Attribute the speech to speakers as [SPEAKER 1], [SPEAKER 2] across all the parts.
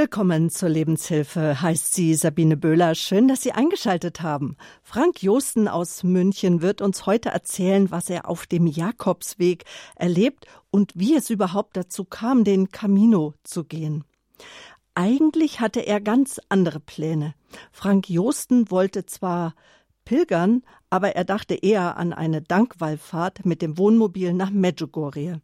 [SPEAKER 1] Willkommen zur Lebenshilfe, heißt sie Sabine Böhler. Schön, dass Sie eingeschaltet haben. Frank Josten aus München wird uns heute erzählen, was er auf dem Jakobsweg erlebt und wie es überhaupt dazu kam, den Camino zu gehen. Eigentlich hatte er ganz andere Pläne. Frank Josten wollte zwar pilgern, aber er dachte eher an eine Dankwallfahrt mit dem Wohnmobil nach Medjugorje.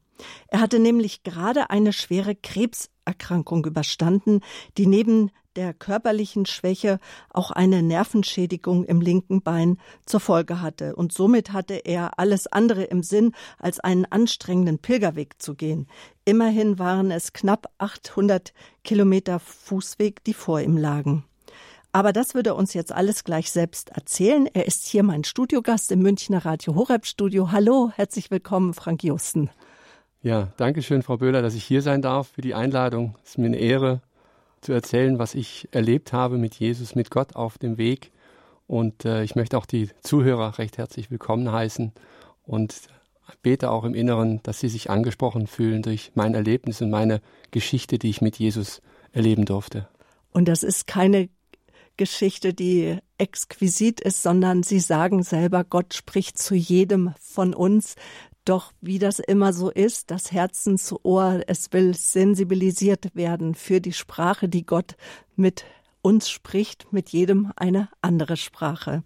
[SPEAKER 1] Er hatte nämlich gerade eine schwere Krebserkrankung überstanden, die neben der körperlichen Schwäche auch eine Nervenschädigung im linken Bein zur Folge hatte. Und somit hatte er alles andere im Sinn, als einen anstrengenden Pilgerweg zu gehen. Immerhin waren es knapp 800 Kilometer Fußweg, die vor ihm lagen. Aber das würde er uns jetzt alles gleich selbst erzählen. Er ist hier mein Studiogast im Münchner Radio Horeb Studio. Hallo, herzlich willkommen, Frank Justen.
[SPEAKER 2] Ja, danke schön, Frau Böhler, dass ich hier sein darf für die Einladung. Es ist mir eine Ehre, zu erzählen, was ich erlebt habe mit Jesus, mit Gott auf dem Weg. Und äh, ich möchte auch die Zuhörer recht herzlich willkommen heißen und bete auch im Inneren, dass sie sich angesprochen fühlen durch mein Erlebnis und meine Geschichte, die ich mit Jesus erleben durfte.
[SPEAKER 1] Und das ist keine Geschichte, die exquisit ist, sondern Sie sagen selber, Gott spricht zu jedem von uns. Doch wie das immer so ist, das Herzensohr, es will sensibilisiert werden für die Sprache, die Gott mit uns spricht, mit jedem eine andere Sprache.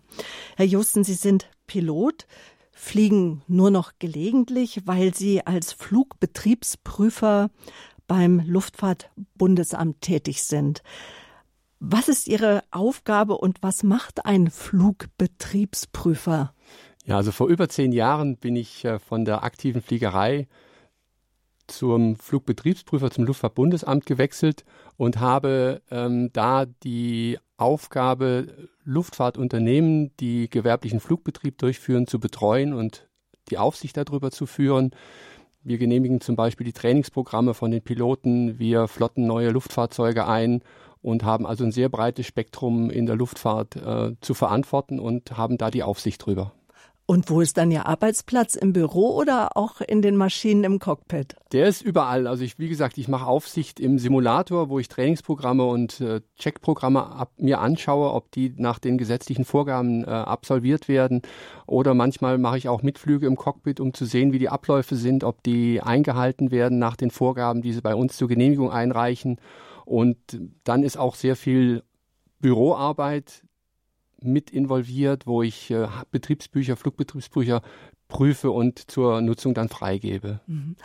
[SPEAKER 1] Herr Justen, Sie sind Pilot, fliegen nur noch gelegentlich, weil Sie als Flugbetriebsprüfer beim Luftfahrtbundesamt tätig sind. Was ist Ihre Aufgabe und was macht ein Flugbetriebsprüfer?
[SPEAKER 2] Ja, also vor über zehn Jahren bin ich äh, von der aktiven Fliegerei zum Flugbetriebsprüfer zum Luftfahrtbundesamt gewechselt und habe ähm, da die Aufgabe, Luftfahrtunternehmen, die gewerblichen Flugbetrieb durchführen, zu betreuen und die Aufsicht darüber zu führen. Wir genehmigen zum Beispiel die Trainingsprogramme von den Piloten, wir flotten neue Luftfahrzeuge ein und haben also ein sehr breites Spektrum in der Luftfahrt äh, zu verantworten und haben da die Aufsicht drüber.
[SPEAKER 1] Und wo ist dann Ihr Arbeitsplatz? Im Büro oder auch in den Maschinen im Cockpit?
[SPEAKER 2] Der ist überall. Also ich, wie gesagt, ich mache Aufsicht im Simulator, wo ich Trainingsprogramme und äh, Checkprogramme ab, mir anschaue, ob die nach den gesetzlichen Vorgaben äh, absolviert werden. Oder manchmal mache ich auch Mitflüge im Cockpit, um zu sehen, wie die Abläufe sind, ob die eingehalten werden nach den Vorgaben, die sie bei uns zur Genehmigung einreichen. Und dann ist auch sehr viel Büroarbeit mit involviert, wo ich äh, Betriebsbücher, Flugbetriebsbücher prüfe und zur Nutzung dann freigebe. Mhm.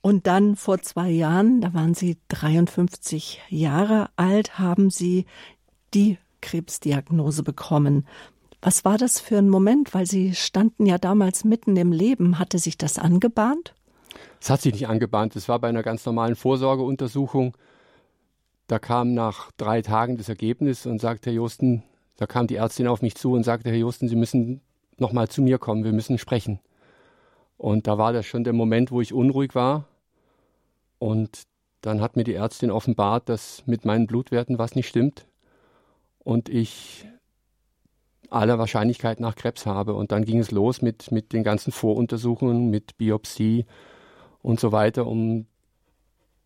[SPEAKER 1] Und dann vor zwei Jahren, da waren Sie 53 Jahre alt, haben Sie die Krebsdiagnose bekommen. Was war das für ein Moment? Weil Sie standen ja damals mitten im Leben. Hatte sich das angebahnt?
[SPEAKER 2] Es hat sich nicht angebahnt. Es war bei einer ganz normalen Vorsorgeuntersuchung. Da kam nach drei Tagen das Ergebnis und sagte, Herr Josten, da kam die Ärztin auf mich zu und sagte, Herr Justen, Sie müssen noch mal zu mir kommen, wir müssen sprechen. Und da war das schon der Moment, wo ich unruhig war. Und dann hat mir die Ärztin offenbart, dass mit meinen Blutwerten was nicht stimmt und ich aller Wahrscheinlichkeit nach Krebs habe. Und dann ging es los mit, mit den ganzen Voruntersuchungen, mit Biopsie und so weiter, um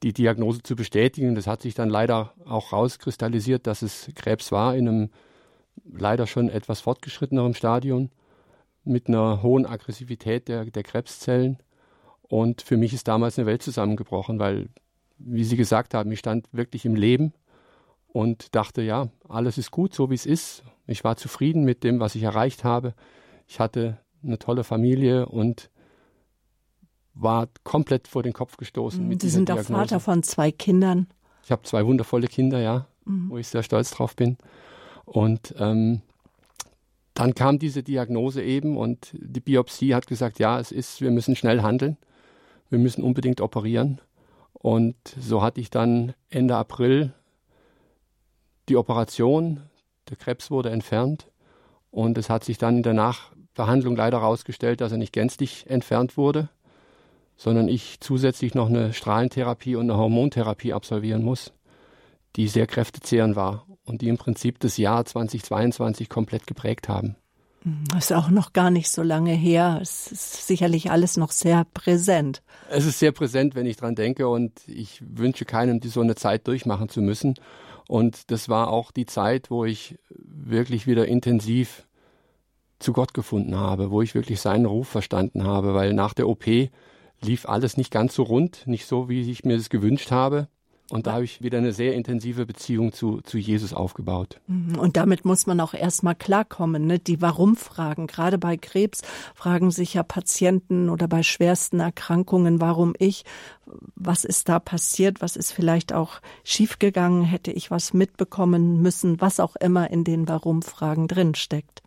[SPEAKER 2] die Diagnose zu bestätigen. Das hat sich dann leider auch rauskristallisiert, dass es Krebs war in einem leider schon etwas fortgeschrittenerem Stadium mit einer hohen Aggressivität der, der Krebszellen. Und für mich ist damals eine Welt zusammengebrochen, weil, wie Sie gesagt haben, ich stand wirklich im Leben und dachte, ja, alles ist gut, so wie es ist. Ich war zufrieden mit dem, was ich erreicht habe. Ich hatte eine tolle Familie und war komplett vor den Kopf gestoßen.
[SPEAKER 1] Mhm, Sie sind auch Vater von zwei Kindern.
[SPEAKER 2] Ich habe zwei wundervolle Kinder, ja, mhm. wo ich sehr stolz drauf bin. Und ähm, dann kam diese Diagnose eben und die Biopsie hat gesagt, ja, es ist, wir müssen schnell handeln, wir müssen unbedingt operieren. Und so hatte ich dann Ende April die Operation, der Krebs wurde entfernt. Und es hat sich dann in der Nachbehandlung leider herausgestellt, dass er nicht gänzlich entfernt wurde, sondern ich zusätzlich noch eine Strahlentherapie und eine Hormontherapie absolvieren muss, die sehr kräftezehrend war und die im Prinzip das Jahr 2022 komplett geprägt haben.
[SPEAKER 1] Das ist auch noch gar nicht so lange her. Es ist sicherlich alles noch sehr präsent.
[SPEAKER 2] Es ist sehr präsent, wenn ich dran denke und ich wünsche keinem, die so eine Zeit durchmachen zu müssen. Und das war auch die Zeit, wo ich wirklich wieder intensiv zu Gott gefunden habe, wo ich wirklich seinen Ruf verstanden habe, weil nach der OP lief alles nicht ganz so rund, nicht so, wie ich mir das gewünscht habe. Und da habe ich wieder eine sehr intensive Beziehung zu, zu Jesus aufgebaut.
[SPEAKER 1] Mhm. Und damit muss man auch erstmal klarkommen. Ne? Die Warum-Fragen, gerade bei Krebs fragen sich ja Patienten oder bei schwersten Erkrankungen, warum ich, was ist da passiert, was ist vielleicht auch schiefgegangen, hätte ich was mitbekommen müssen, was auch immer in den Warum-Fragen drinsteckt.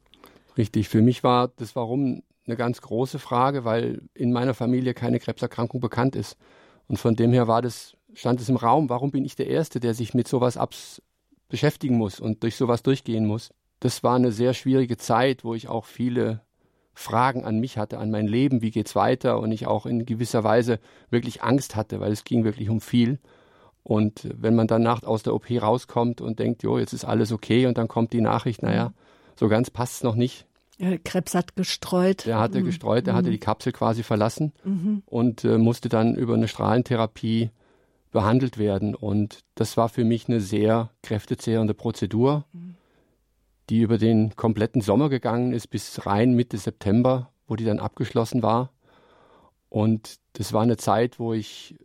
[SPEAKER 2] Richtig, für mich war das Warum eine ganz große Frage, weil in meiner Familie keine Krebserkrankung bekannt ist. Und von dem her war das stand es im Raum, warum bin ich der Erste, der sich mit sowas abs beschäftigen muss und durch sowas durchgehen muss. Das war eine sehr schwierige Zeit, wo ich auch viele Fragen an mich hatte, an mein Leben, wie geht's weiter und ich auch in gewisser Weise wirklich Angst hatte, weil es ging wirklich um viel. Und wenn man dann nachts aus der OP rauskommt und denkt, jo, jetzt ist alles okay und dann kommt die Nachricht, naja, so ganz passt es noch nicht.
[SPEAKER 1] Krebs hat gestreut.
[SPEAKER 2] Der hatte mhm. gestreut, der mhm. hatte die Kapsel quasi verlassen mhm. und äh, musste dann über eine Strahlentherapie behandelt werden. Und das war für mich eine sehr kräftezehrende Prozedur, die über den kompletten Sommer gegangen ist bis rein Mitte September, wo die dann abgeschlossen war. Und das war eine Zeit, wo ich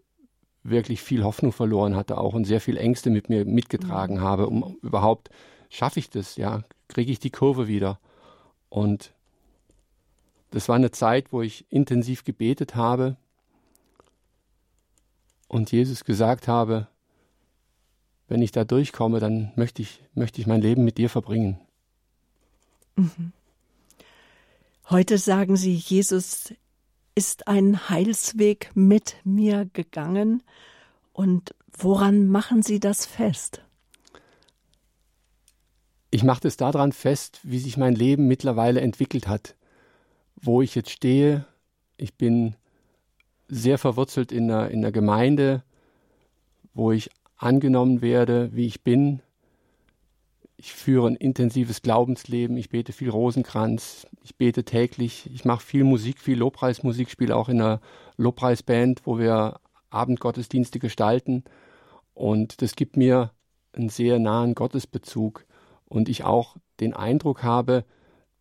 [SPEAKER 2] wirklich viel Hoffnung verloren hatte auch und sehr viel Ängste mit mir mitgetragen mhm. habe, um überhaupt, schaffe ich das, ja, kriege ich die Kurve wieder. Und das war eine Zeit, wo ich intensiv gebetet habe, und Jesus gesagt habe, wenn ich da durchkomme, dann möchte ich, möchte ich mein Leben mit dir verbringen.
[SPEAKER 1] Mhm. Heute sagen Sie, Jesus ist ein Heilsweg mit mir gegangen. Und woran machen Sie das fest?
[SPEAKER 2] Ich mache es daran fest, wie sich mein Leben mittlerweile entwickelt hat, wo ich jetzt stehe. Ich bin sehr verwurzelt in einer, in einer Gemeinde, wo ich angenommen werde, wie ich bin. Ich führe ein intensives Glaubensleben, ich bete viel Rosenkranz, ich bete täglich, ich mache viel Musik, viel Lobpreismusik, spiele auch in einer Lobpreisband, wo wir Abendgottesdienste gestalten. Und das gibt mir einen sehr nahen Gottesbezug. Und ich auch den Eindruck habe,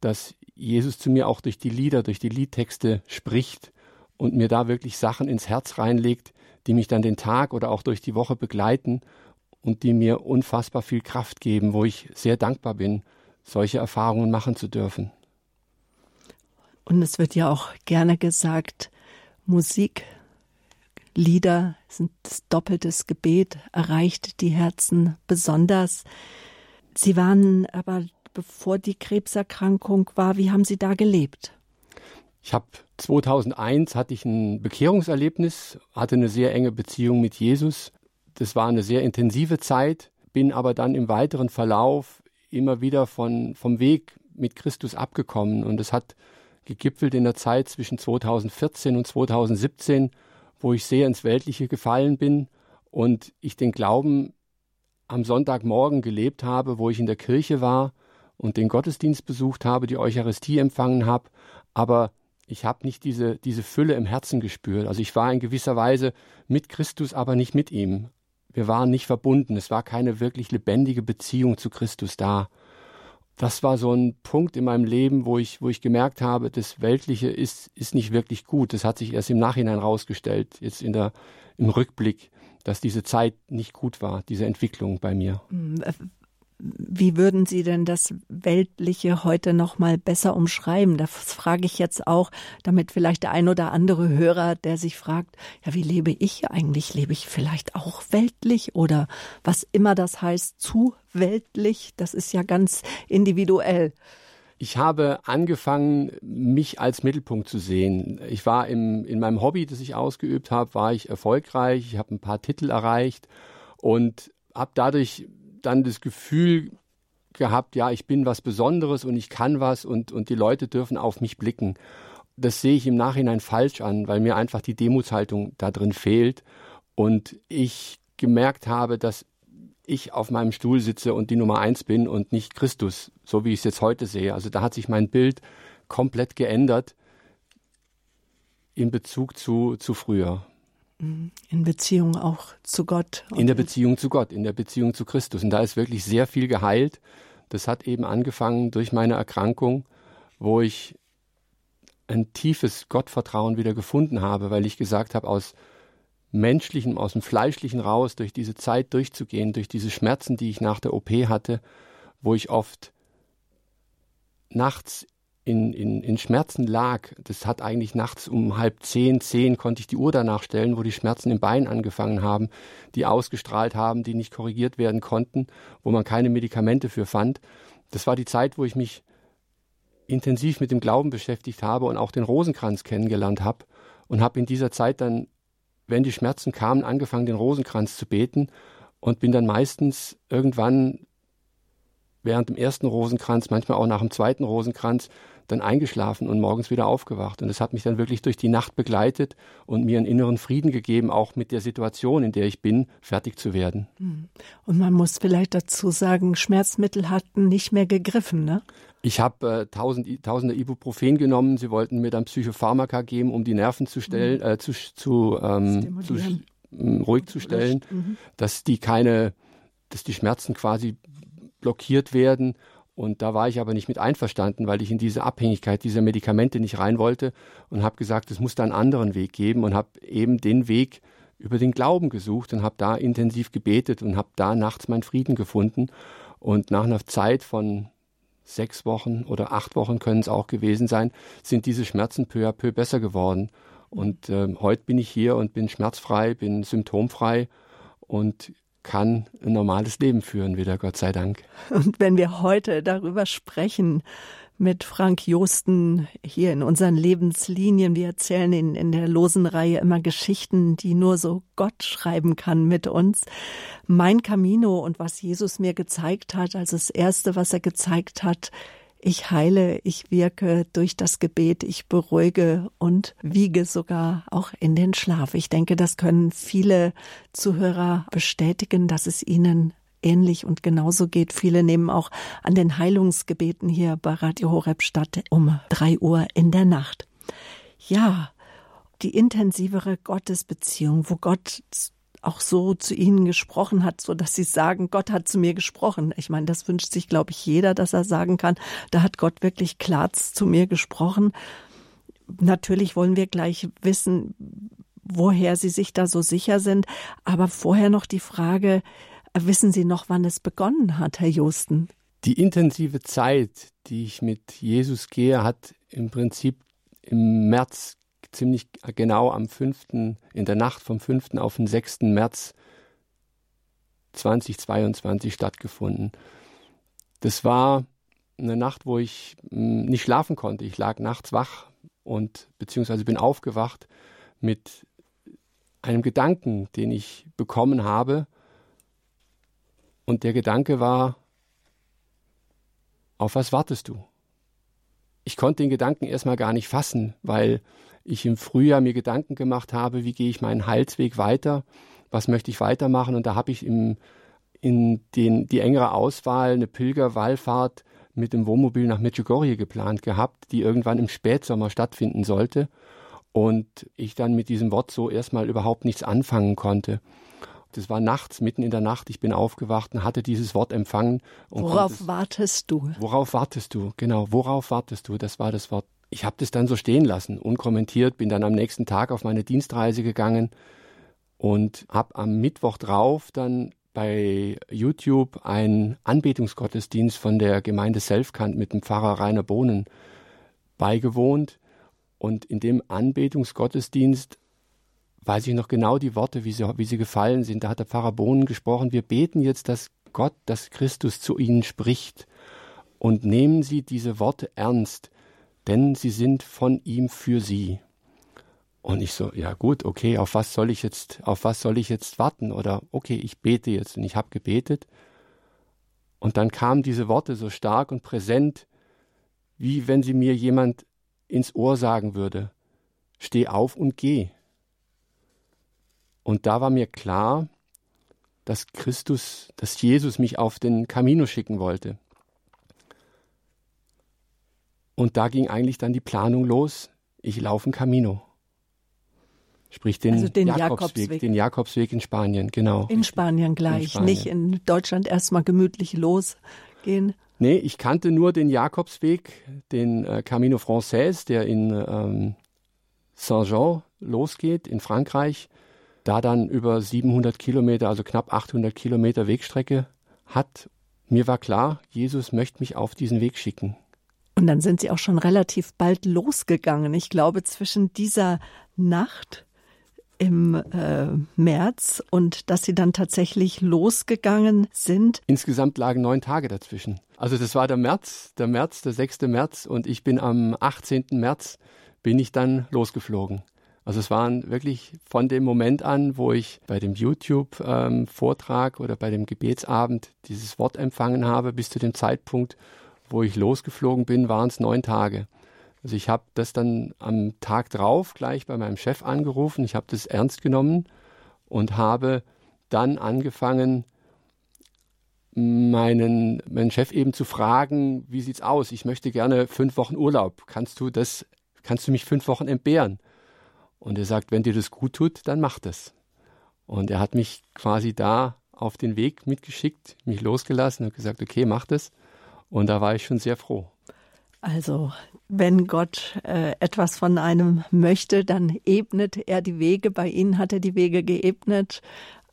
[SPEAKER 2] dass Jesus zu mir auch durch die Lieder, durch die Liedtexte spricht und mir da wirklich Sachen ins Herz reinlegt, die mich dann den Tag oder auch durch die Woche begleiten und die mir unfassbar viel Kraft geben, wo ich sehr dankbar bin, solche Erfahrungen machen zu dürfen.
[SPEAKER 1] Und es wird ja auch gerne gesagt, Musik, Lieder sind das doppeltes Gebet, erreicht die Herzen besonders. Sie waren aber, bevor die Krebserkrankung war, wie haben Sie da gelebt?
[SPEAKER 2] Ich habe 2001 hatte ich ein Bekehrungserlebnis, hatte eine sehr enge Beziehung mit Jesus. Das war eine sehr intensive Zeit, bin aber dann im weiteren Verlauf immer wieder von, vom Weg mit Christus abgekommen. Und es hat gegipfelt in der Zeit zwischen 2014 und 2017, wo ich sehr ins Weltliche gefallen bin und ich den Glauben am Sonntagmorgen gelebt habe, wo ich in der Kirche war und den Gottesdienst besucht habe, die Eucharistie empfangen habe, aber ich habe nicht diese, diese Fülle im Herzen gespürt. Also ich war in gewisser Weise mit Christus, aber nicht mit ihm. Wir waren nicht verbunden. Es war keine wirklich lebendige Beziehung zu Christus da. Das war so ein Punkt in meinem Leben, wo ich, wo ich gemerkt habe, das Weltliche ist, ist nicht wirklich gut. Das hat sich erst im Nachhinein rausgestellt, jetzt in der, im Rückblick, dass diese Zeit nicht gut war, diese Entwicklung bei mir.
[SPEAKER 1] Wie würden Sie denn das Weltliche heute noch mal besser umschreiben? Das frage ich jetzt auch, damit vielleicht der ein oder andere Hörer, der sich fragt, ja, wie lebe ich eigentlich? Lebe ich vielleicht auch weltlich oder was immer das heißt, zu weltlich? Das ist ja ganz individuell.
[SPEAKER 2] Ich habe angefangen, mich als Mittelpunkt zu sehen. Ich war im, in meinem Hobby, das ich ausgeübt habe, war ich erfolgreich. Ich habe ein paar Titel erreicht und habe dadurch dann das Gefühl gehabt, ja, ich bin was Besonderes und ich kann was und, und die Leute dürfen auf mich blicken. Das sehe ich im Nachhinein falsch an, weil mir einfach die Demutshaltung da drin fehlt und ich gemerkt habe, dass ich auf meinem Stuhl sitze und die Nummer eins bin und nicht Christus, so wie ich es jetzt heute sehe. Also da hat sich mein Bild komplett geändert in Bezug zu, zu früher.
[SPEAKER 1] Mhm. In Beziehung auch zu Gott.
[SPEAKER 2] In der Beziehung zu Gott, in der Beziehung zu Christus. Und da ist wirklich sehr viel geheilt. Das hat eben angefangen durch meine Erkrankung, wo ich ein tiefes Gottvertrauen wieder gefunden habe, weil ich gesagt habe, aus menschlichem, aus dem fleischlichen raus, durch diese Zeit durchzugehen, durch diese Schmerzen, die ich nach der OP hatte, wo ich oft nachts in, in, in Schmerzen lag. Das hat eigentlich nachts um halb zehn, zehn konnte ich die Uhr danach stellen, wo die Schmerzen im Bein angefangen haben, die ausgestrahlt haben, die nicht korrigiert werden konnten, wo man keine Medikamente für fand. Das war die Zeit, wo ich mich intensiv mit dem Glauben beschäftigt habe und auch den Rosenkranz kennengelernt habe und habe in dieser Zeit dann, wenn die Schmerzen kamen, angefangen, den Rosenkranz zu beten und bin dann meistens irgendwann während dem ersten Rosenkranz, manchmal auch nach dem zweiten Rosenkranz, dann eingeschlafen und morgens wieder aufgewacht. Und es hat mich dann wirklich durch die Nacht begleitet und mir einen inneren Frieden gegeben, auch mit der Situation, in der ich bin, fertig zu werden. Hm.
[SPEAKER 1] Und man muss vielleicht dazu sagen, Schmerzmittel hatten nicht mehr gegriffen, ne?
[SPEAKER 2] Ich habe äh, tausend, tausende Ibuprofen genommen. Sie wollten mir dann Psychopharmaka geben, um die Nerven zu stellen, mhm. äh, zu, zu, ähm, zu ruhig zu stellen, mhm. dass die keine, dass die Schmerzen quasi blockiert werden. Und da war ich aber nicht mit einverstanden, weil ich in diese Abhängigkeit dieser Medikamente nicht rein wollte und habe gesagt, es muss da einen anderen Weg geben und habe eben den Weg über den Glauben gesucht und habe da intensiv gebetet und habe da nachts meinen Frieden gefunden. Und nach einer Zeit von sechs Wochen oder acht Wochen können es auch gewesen sein, sind diese Schmerzen peu à peu besser geworden. Und äh, heute bin ich hier und bin schmerzfrei, bin symptomfrei und kann ein normales Leben führen wieder, Gott sei Dank.
[SPEAKER 1] Und wenn wir heute darüber sprechen, mit Frank Josten hier in unseren Lebenslinien. Wir erzählen in, in der losen Reihe immer Geschichten, die nur so Gott schreiben kann mit uns. Mein Camino und was Jesus mir gezeigt hat, also das erste, was er gezeigt hat, ich heile, ich wirke durch das Gebet, ich beruhige und wiege sogar auch in den Schlaf. Ich denke, das können viele Zuhörer bestätigen, dass es ihnen ähnlich und genauso geht. Viele nehmen auch an den Heilungsgebeten hier bei Radio Horeb statt um drei Uhr in der Nacht. Ja, die intensivere Gottesbeziehung, wo Gott auch so zu ihnen gesprochen hat, so dass sie sagen, Gott hat zu mir gesprochen. Ich meine, das wünscht sich, glaube ich, jeder, dass er sagen kann, da hat Gott wirklich klar zu mir gesprochen. Natürlich wollen wir gleich wissen, woher Sie sich da so sicher sind. Aber vorher noch die Frage, wissen Sie noch, wann es begonnen hat, Herr Josten?
[SPEAKER 2] Die intensive Zeit, die ich mit Jesus gehe, hat im Prinzip im März ziemlich genau am 5., in der Nacht vom 5. auf den 6. März 2022 stattgefunden. Das war eine Nacht, wo ich hm, nicht schlafen konnte. Ich lag nachts wach und beziehungsweise bin aufgewacht mit einem Gedanken, den ich bekommen habe. Und der Gedanke war, auf was wartest du? Ich konnte den Gedanken erstmal gar nicht fassen, weil ich im Frühjahr mir Gedanken gemacht habe, wie gehe ich meinen Heilsweg weiter, was möchte ich weitermachen. Und da habe ich im, in den, die engere Auswahl eine Pilgerwallfahrt mit dem Wohnmobil nach Medjugorje geplant gehabt, die irgendwann im Spätsommer stattfinden sollte. Und ich dann mit diesem Wort so erstmal überhaupt nichts anfangen konnte. Das war nachts, mitten in der Nacht. Ich bin aufgewacht und hatte dieses Wort empfangen.
[SPEAKER 1] worauf es, wartest du?
[SPEAKER 2] Worauf wartest du? Genau, worauf wartest du? Das war das Wort ich habe das dann so stehen lassen, unkommentiert, bin dann am nächsten Tag auf meine Dienstreise gegangen und habe am Mittwoch drauf dann bei YouTube einen Anbetungsgottesdienst von der Gemeinde Selfkant mit dem Pfarrer Rainer Bohnen beigewohnt. Und in dem Anbetungsgottesdienst weiß ich noch genau die Worte, wie sie, wie sie gefallen sind. Da hat der Pfarrer Bohnen gesprochen, wir beten jetzt, dass Gott, dass Christus zu ihnen spricht. Und nehmen Sie diese Worte ernst denn sie sind von ihm für sie. Und ich so, ja gut, okay, auf was soll ich jetzt, auf was soll ich jetzt warten? Oder okay, ich bete jetzt und ich habe gebetet. Und dann kamen diese Worte so stark und präsent, wie wenn sie mir jemand ins Ohr sagen würde, steh auf und geh. Und da war mir klar, dass Christus, dass Jesus mich auf den Camino schicken wollte. Und da ging eigentlich dann die Planung los. Ich laufe ein Camino. Sprich den, also den Jakobsweg, Jakobsweg, den Jakobsweg in Spanien, genau.
[SPEAKER 1] In Spanien gleich, in Spanien. nicht in Deutschland erstmal gemütlich losgehen.
[SPEAKER 2] Nee, ich kannte nur den Jakobsweg, den äh, Camino Frances, der in ähm, Saint-Jean losgeht, in Frankreich, da dann über 700 Kilometer, also knapp 800 Kilometer Wegstrecke hat. Mir war klar, Jesus möchte mich auf diesen Weg schicken.
[SPEAKER 1] Und dann sind Sie auch schon relativ bald losgegangen. Ich glaube, zwischen dieser Nacht im äh, März und dass sie dann tatsächlich losgegangen sind.
[SPEAKER 2] Insgesamt lagen neun Tage dazwischen. Also das war der März, der März, der 6. März und ich bin am 18. März bin ich dann losgeflogen. Also es waren wirklich von dem Moment an, wo ich bei dem YouTube-Vortrag ähm, oder bei dem Gebetsabend dieses Wort empfangen habe, bis zu dem Zeitpunkt, wo ich losgeflogen bin, waren es neun Tage. Also ich habe das dann am Tag drauf gleich bei meinem Chef angerufen. Ich habe das ernst genommen und habe dann angefangen, meinen, meinen Chef eben zu fragen, wie sieht's aus? Ich möchte gerne fünf Wochen Urlaub. Kannst du das, kannst du mich fünf Wochen entbehren? Und er sagt, wenn dir das gut tut, dann mach das. Und er hat mich quasi da auf den Weg mitgeschickt, mich losgelassen und gesagt, okay, mach das. Und da war ich schon sehr froh.
[SPEAKER 1] Also, wenn Gott äh, etwas von einem möchte, dann ebnet er die Wege. Bei Ihnen hat er die Wege geebnet.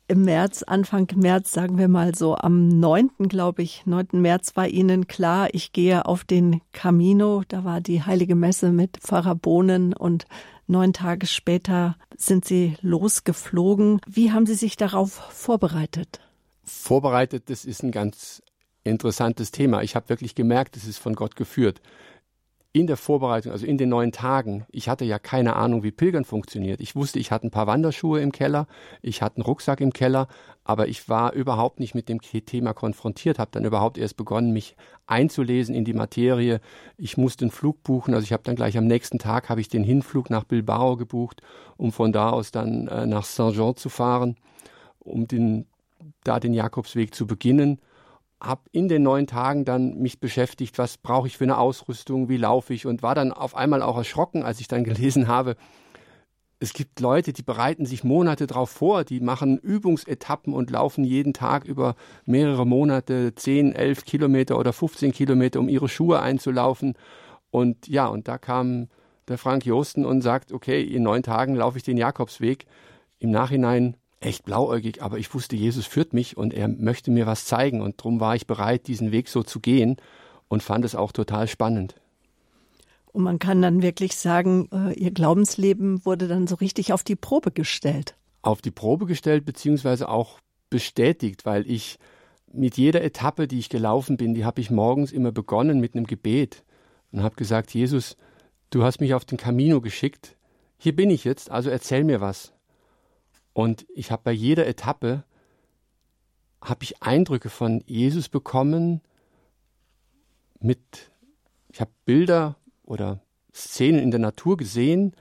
[SPEAKER 1] Im März, Anfang März, sagen wir mal so, am 9., glaube ich, 9. März war Ihnen klar, ich gehe auf den Camino. Da war die Heilige Messe mit Pfarrer Bohnen und neun Tage später sind Sie losgeflogen. Wie haben Sie sich darauf vorbereitet?
[SPEAKER 2] Vorbereitet, das ist ein ganz interessantes Thema. Ich habe wirklich gemerkt, es ist von Gott geführt. In der Vorbereitung, also in den neun Tagen, ich hatte ja keine Ahnung, wie Pilgern funktioniert. Ich wusste, ich hatte ein paar Wanderschuhe im Keller, ich hatte einen Rucksack im Keller, aber ich war überhaupt nicht mit dem Thema konfrontiert, habe dann überhaupt erst begonnen, mich einzulesen in die Materie. Ich musste einen Flug buchen, also ich habe dann gleich am nächsten Tag habe ich den Hinflug nach Bilbao gebucht, um von da aus dann äh, nach Saint-Jean zu fahren, um den, da den Jakobsweg zu beginnen habe in den neun Tagen dann mich beschäftigt, was brauche ich für eine Ausrüstung, wie laufe ich und war dann auf einmal auch erschrocken, als ich dann gelesen habe, es gibt Leute, die bereiten sich Monate darauf vor, die machen Übungsetappen und laufen jeden Tag über mehrere Monate 10, 11 Kilometer oder 15 Kilometer, um ihre Schuhe einzulaufen. Und ja, und da kam der Frank Josten und sagt, okay, in neun Tagen laufe ich den Jakobsweg. Im Nachhinein echt blauäugig, aber ich wusste, Jesus führt mich und er möchte mir was zeigen und darum war ich bereit, diesen Weg so zu gehen und fand es auch total spannend.
[SPEAKER 1] Und man kann dann wirklich sagen, äh, Ihr Glaubensleben wurde dann so richtig auf die Probe gestellt.
[SPEAKER 2] Auf die Probe gestellt, beziehungsweise auch bestätigt, weil ich mit jeder Etappe, die ich gelaufen bin, die habe ich morgens immer begonnen mit einem Gebet und habe gesagt, Jesus, du hast mich auf den Camino geschickt, hier bin ich jetzt, also erzähl mir was. Und ich habe bei jeder Etappe habe ich Eindrücke von Jesus bekommen mit ich habe Bilder oder Szenen in der Natur gesehen,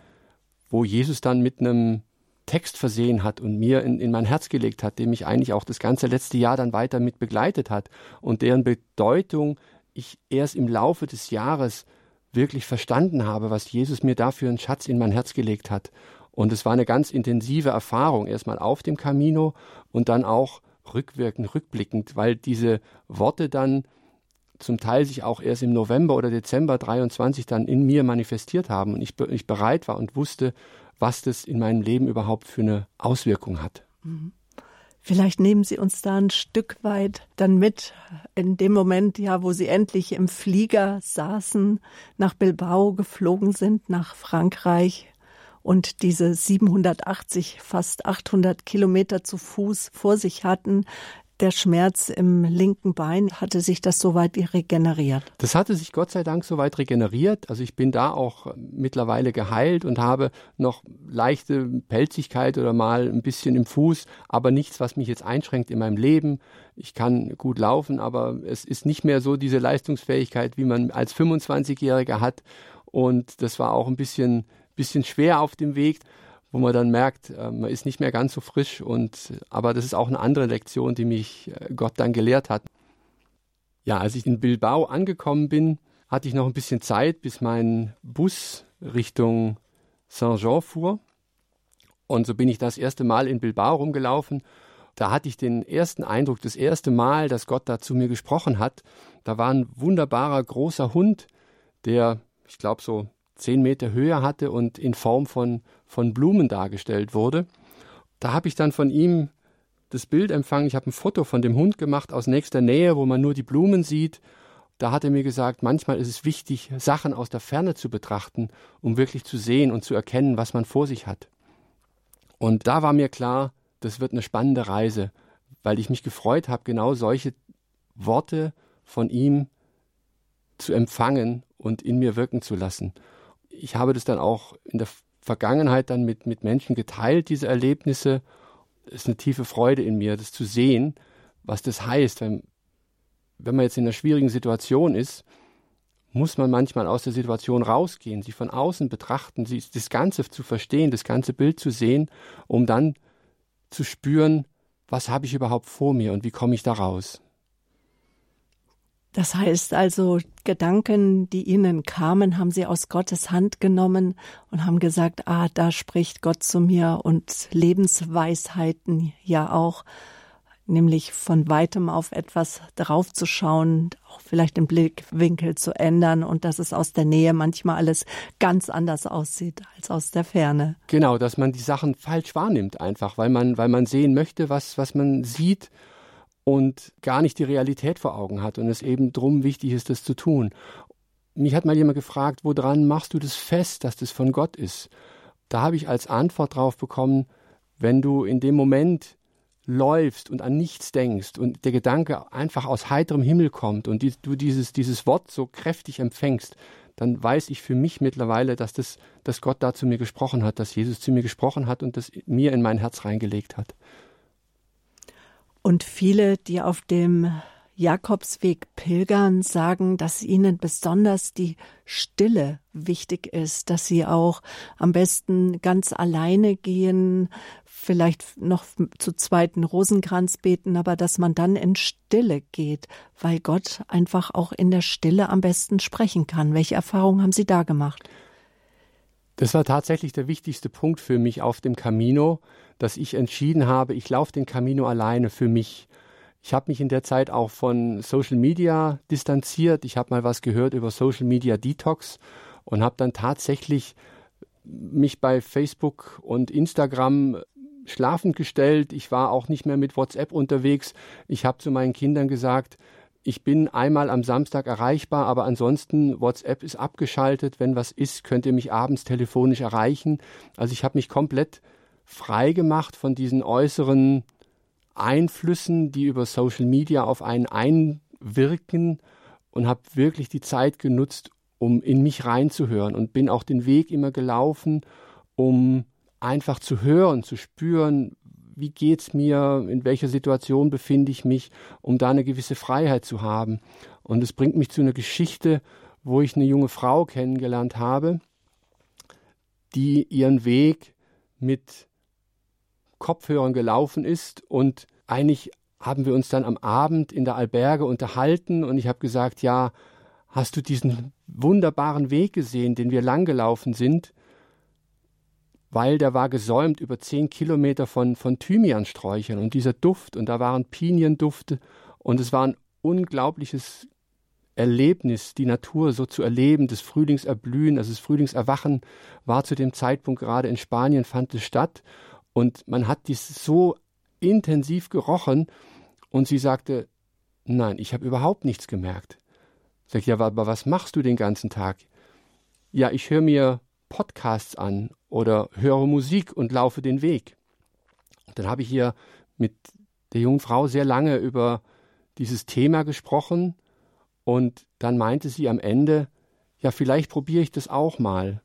[SPEAKER 2] wo Jesus dann mit einem Text versehen hat und mir in, in mein Herz gelegt hat, der mich eigentlich auch das ganze letzte Jahr dann weiter mit begleitet hat und deren Bedeutung ich erst im Laufe des Jahres wirklich verstanden habe, was Jesus mir dafür einen Schatz in mein Herz gelegt hat. Und es war eine ganz intensive Erfahrung, erstmal auf dem Camino und dann auch rückwirkend, rückblickend, weil diese Worte dann zum Teil sich auch erst im November oder Dezember 23 dann in mir manifestiert haben und ich, ich bereit war und wusste, was das in meinem Leben überhaupt für eine Auswirkung hat. Mhm.
[SPEAKER 1] Vielleicht nehmen Sie uns da ein Stück weit dann mit in dem Moment, ja, wo Sie endlich im Flieger saßen, nach Bilbao geflogen sind, nach Frankreich und diese 780, fast 800 Kilometer zu Fuß vor sich hatten. Der Schmerz im linken Bein hatte sich das soweit regeneriert.
[SPEAKER 2] Das hatte sich Gott sei Dank soweit regeneriert. Also ich bin da auch mittlerweile geheilt und habe noch leichte Pelzigkeit oder mal ein bisschen im Fuß, aber nichts, was mich jetzt einschränkt in meinem Leben. Ich kann gut laufen, aber es ist nicht mehr so diese Leistungsfähigkeit, wie man als 25-Jähriger hat. Und das war auch ein bisschen bisschen schwer auf dem Weg, wo man dann merkt, äh, man ist nicht mehr ganz so frisch und aber das ist auch eine andere Lektion, die mich äh, Gott dann gelehrt hat. Ja, als ich in Bilbao angekommen bin, hatte ich noch ein bisschen Zeit, bis mein Bus Richtung Saint-Jean fuhr. Und so bin ich das erste Mal in Bilbao rumgelaufen. Da hatte ich den ersten Eindruck, das erste Mal, dass Gott da zu mir gesprochen hat. Da war ein wunderbarer großer Hund, der, ich glaube, so zehn Meter Höhe hatte und in Form von, von Blumen dargestellt wurde. Da habe ich dann von ihm das Bild empfangen. Ich habe ein Foto von dem Hund gemacht aus nächster Nähe, wo man nur die Blumen sieht. Da hat er mir gesagt, manchmal ist es wichtig, Sachen aus der Ferne zu betrachten, um wirklich zu sehen und zu erkennen, was man vor sich hat. Und da war mir klar, das wird eine spannende Reise, weil ich mich gefreut habe, genau solche Worte von ihm zu empfangen und in mir wirken zu lassen ich habe das dann auch in der Vergangenheit dann mit, mit Menschen geteilt, diese Erlebnisse. Es ist eine tiefe Freude in mir, das zu sehen, was das heißt. Wenn, wenn man jetzt in einer schwierigen Situation ist, muss man manchmal aus der Situation rausgehen, sie von außen betrachten, sie, das Ganze zu verstehen, das ganze Bild zu sehen, um dann zu spüren, was habe ich überhaupt vor mir und wie komme ich da raus.
[SPEAKER 1] Das heißt also, Gedanken, die Ihnen kamen, haben Sie aus Gottes Hand genommen und haben gesagt, ah, da spricht Gott zu mir und Lebensweisheiten ja auch, nämlich von weitem auf etwas draufzuschauen, auch vielleicht den Blickwinkel zu ändern und dass es aus der Nähe manchmal alles ganz anders aussieht als aus der Ferne.
[SPEAKER 2] Genau, dass man die Sachen falsch wahrnimmt einfach, weil man, weil man sehen möchte, was, was man sieht und gar nicht die Realität vor Augen hat und es eben drum wichtig ist, das zu tun. Mich hat mal jemand gefragt, woran machst du das fest, dass das von Gott ist? Da habe ich als Antwort drauf bekommen, wenn du in dem Moment läufst und an nichts denkst und der Gedanke einfach aus heiterem Himmel kommt und die, du dieses, dieses Wort so kräftig empfängst, dann weiß ich für mich mittlerweile, dass, das, dass Gott da zu mir gesprochen hat, dass Jesus zu mir gesprochen hat und das mir in mein Herz reingelegt hat.
[SPEAKER 1] Und viele, die auf dem Jakobsweg pilgern, sagen, dass ihnen besonders die Stille wichtig ist, dass sie auch am besten ganz alleine gehen, vielleicht noch zu zweiten Rosenkranz beten, aber dass man dann in Stille geht, weil Gott einfach auch in der Stille am besten sprechen kann. Welche Erfahrungen haben Sie da gemacht?
[SPEAKER 2] Das war tatsächlich der wichtigste Punkt für mich auf dem Camino, dass ich entschieden habe, ich laufe den Camino alleine für mich. Ich habe mich in der Zeit auch von Social Media distanziert. Ich habe mal was gehört über Social Media Detox und habe dann tatsächlich mich bei Facebook und Instagram schlafend gestellt. Ich war auch nicht mehr mit WhatsApp unterwegs. Ich habe zu meinen Kindern gesagt, ich bin einmal am Samstag erreichbar, aber ansonsten WhatsApp ist abgeschaltet. Wenn was ist, könnt ihr mich abends telefonisch erreichen. Also ich habe mich komplett frei gemacht von diesen äußeren Einflüssen, die über Social Media auf einen einwirken und habe wirklich die Zeit genutzt, um in mich reinzuhören und bin auch den Weg immer gelaufen, um einfach zu hören, zu spüren, wie geht's mir, in welcher Situation befinde ich mich, um da eine gewisse Freiheit zu haben. Und es bringt mich zu einer Geschichte, wo ich eine junge Frau kennengelernt habe, die ihren Weg mit Kopfhörern gelaufen ist und eigentlich haben wir uns dann am Abend in der Alberge unterhalten und ich habe gesagt, ja, hast du diesen wunderbaren Weg gesehen, den wir lang gelaufen sind? Weil der war gesäumt über zehn Kilometer von, von Thymiansträuchern und dieser Duft und da waren Piniendufte und es war ein unglaubliches Erlebnis, die Natur so zu erleben, das Frühlingserblühen, also das Frühlingserwachen war zu dem Zeitpunkt gerade in Spanien fand es statt und man hat dies so intensiv gerochen und sie sagte, nein, ich habe überhaupt nichts gemerkt. Sag ich, ja, aber was machst du den ganzen Tag? Ja, ich höre mir Podcasts an oder höre Musik und laufe den Weg. Dann habe ich hier mit der jungen Frau sehr lange über dieses Thema gesprochen und dann meinte sie am Ende, ja, vielleicht probiere ich das auch mal,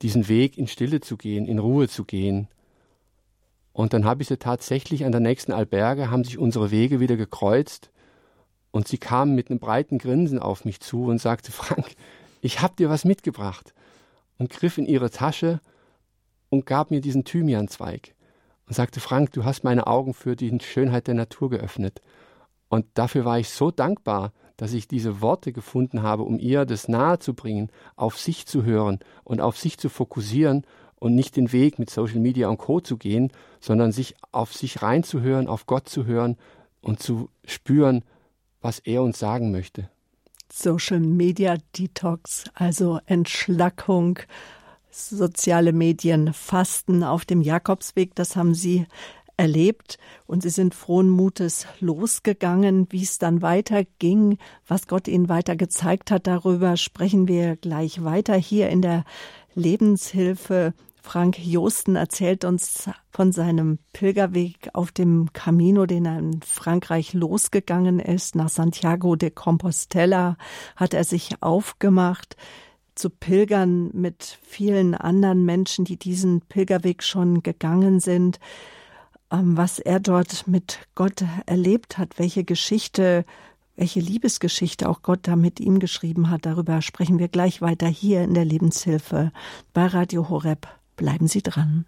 [SPEAKER 2] diesen Weg in Stille zu gehen, in Ruhe zu gehen. Und dann habe ich sie tatsächlich an der nächsten Alberge, haben sich unsere Wege wieder gekreuzt und sie kam mit einem breiten Grinsen auf mich zu und sagte, Frank, ich habe dir was mitgebracht und griff in ihre Tasche und gab mir diesen Thymianzweig und sagte, Frank, du hast meine Augen für die Schönheit der Natur geöffnet. Und dafür war ich so dankbar, dass ich diese Worte gefunden habe, um ihr das nahezubringen, auf sich zu hören und auf sich zu fokussieren und nicht den Weg mit Social Media und Co. zu gehen, sondern sich auf sich reinzuhören, auf Gott zu hören und zu spüren, was er uns sagen möchte.
[SPEAKER 3] Social Media Detox, also Entschlackung, soziale Medien, Fasten auf dem Jakobsweg, das haben Sie erlebt und Sie sind frohen Mutes losgegangen. Wie es dann weiterging, was Gott Ihnen weiter gezeigt hat, darüber sprechen wir gleich weiter hier in der Lebenshilfe. Frank Josten erzählt uns von seinem Pilgerweg auf dem Camino, den er in Frankreich losgegangen ist. Nach Santiago de Compostela hat er sich aufgemacht zu pilgern mit vielen anderen Menschen, die diesen Pilgerweg schon gegangen sind. Ähm, was er dort mit Gott erlebt hat, welche Geschichte, welche Liebesgeschichte auch Gott da mit ihm geschrieben hat. Darüber sprechen wir gleich weiter hier in der Lebenshilfe bei Radio Horeb. Bleiben Sie dran.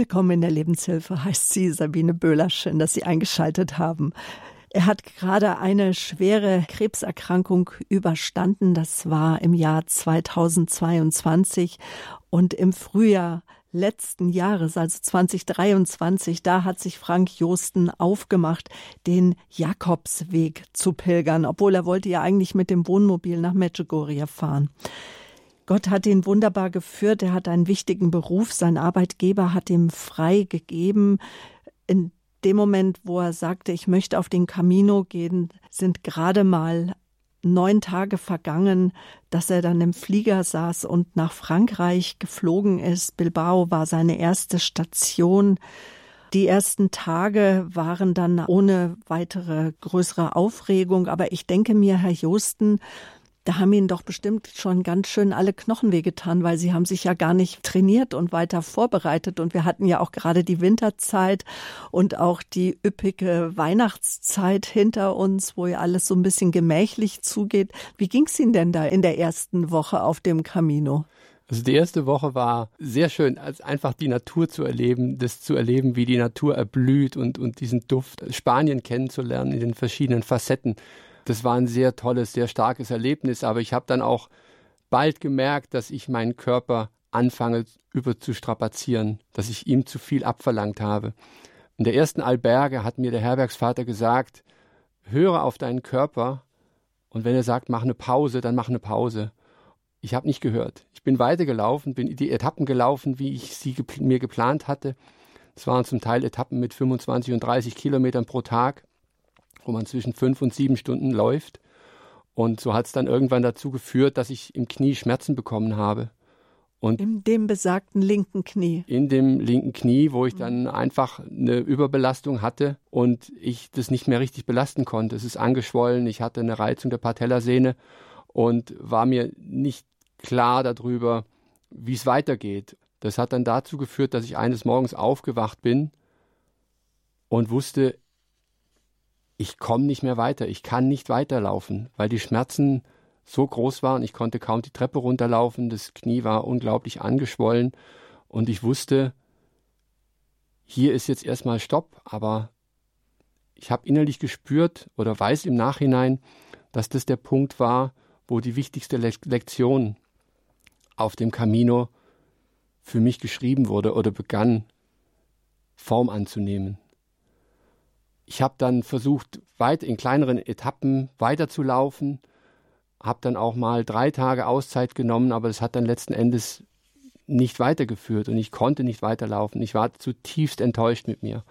[SPEAKER 3] Willkommen in der Lebenshilfe, heißt sie Sabine Böhler. Schön, dass Sie eingeschaltet haben. Er hat gerade eine schwere Krebserkrankung überstanden. Das war im Jahr 2022 und im Frühjahr letzten Jahres, also 2023, da hat sich Frank Josten aufgemacht, den Jakobsweg zu pilgern, obwohl er wollte ja eigentlich mit dem Wohnmobil nach Medjugorje fahren.
[SPEAKER 1] Gott hat ihn wunderbar geführt. Er hat einen wichtigen Beruf. Sein Arbeitgeber hat ihm frei gegeben. In dem Moment, wo er sagte, ich möchte auf den Camino gehen, sind gerade mal neun Tage vergangen, dass er dann im Flieger saß und nach Frankreich geflogen ist. Bilbao war seine erste Station. Die ersten Tage waren dann ohne weitere größere Aufregung, aber ich denke mir, Herr Josten, da haben Ihnen doch bestimmt schon ganz schön alle Knochen wehgetan, weil Sie haben sich ja gar nicht trainiert und weiter vorbereitet. Und wir hatten ja auch gerade die Winterzeit und auch die üppige Weihnachtszeit hinter uns, wo ja alles so ein bisschen gemächlich zugeht. Wie ging es Ihnen denn da in der ersten Woche auf dem Camino?
[SPEAKER 2] Also die erste Woche war sehr schön, als einfach die Natur zu erleben, das zu erleben, wie die Natur erblüht und, und diesen Duft Spanien kennenzulernen in den verschiedenen Facetten das war ein sehr tolles, sehr starkes Erlebnis, aber ich habe dann auch bald gemerkt, dass ich meinen Körper anfange überzustrapazieren, dass ich ihm zu viel abverlangt habe. In der ersten Alberge hat mir der Herbergsvater gesagt, höre auf deinen Körper und wenn er sagt, mach eine Pause, dann mach eine Pause. Ich habe nicht gehört. Ich bin weitergelaufen, bin die Etappen gelaufen, wie ich sie gep mir geplant hatte. Es waren zum Teil Etappen mit 25 und 30 Kilometern pro Tag wo man zwischen fünf und sieben Stunden läuft. Und so hat es dann irgendwann dazu geführt, dass ich im Knie Schmerzen bekommen habe.
[SPEAKER 1] Und in dem besagten linken Knie.
[SPEAKER 2] In dem linken Knie, wo ich dann einfach eine Überbelastung hatte und ich das nicht mehr richtig belasten konnte. Es ist angeschwollen, ich hatte eine Reizung der Patellasehne und war mir nicht klar darüber, wie es weitergeht. Das hat dann dazu geführt, dass ich eines Morgens aufgewacht bin und wusste, ich komme nicht mehr weiter, ich kann nicht weiterlaufen, weil die Schmerzen so groß waren, ich konnte kaum die Treppe runterlaufen, das Knie war unglaublich angeschwollen. Und ich wusste, hier ist jetzt erstmal Stopp, aber ich habe innerlich gespürt oder weiß im Nachhinein, dass das der Punkt war, wo die wichtigste Le Lektion auf dem Camino für mich geschrieben wurde oder begann Form anzunehmen. Ich habe dann versucht, weit in kleineren Etappen weiterzulaufen, habe dann auch mal drei Tage Auszeit genommen, aber es hat dann letzten Endes nicht weitergeführt und ich konnte nicht weiterlaufen. Ich war zutiefst enttäuscht mit mir.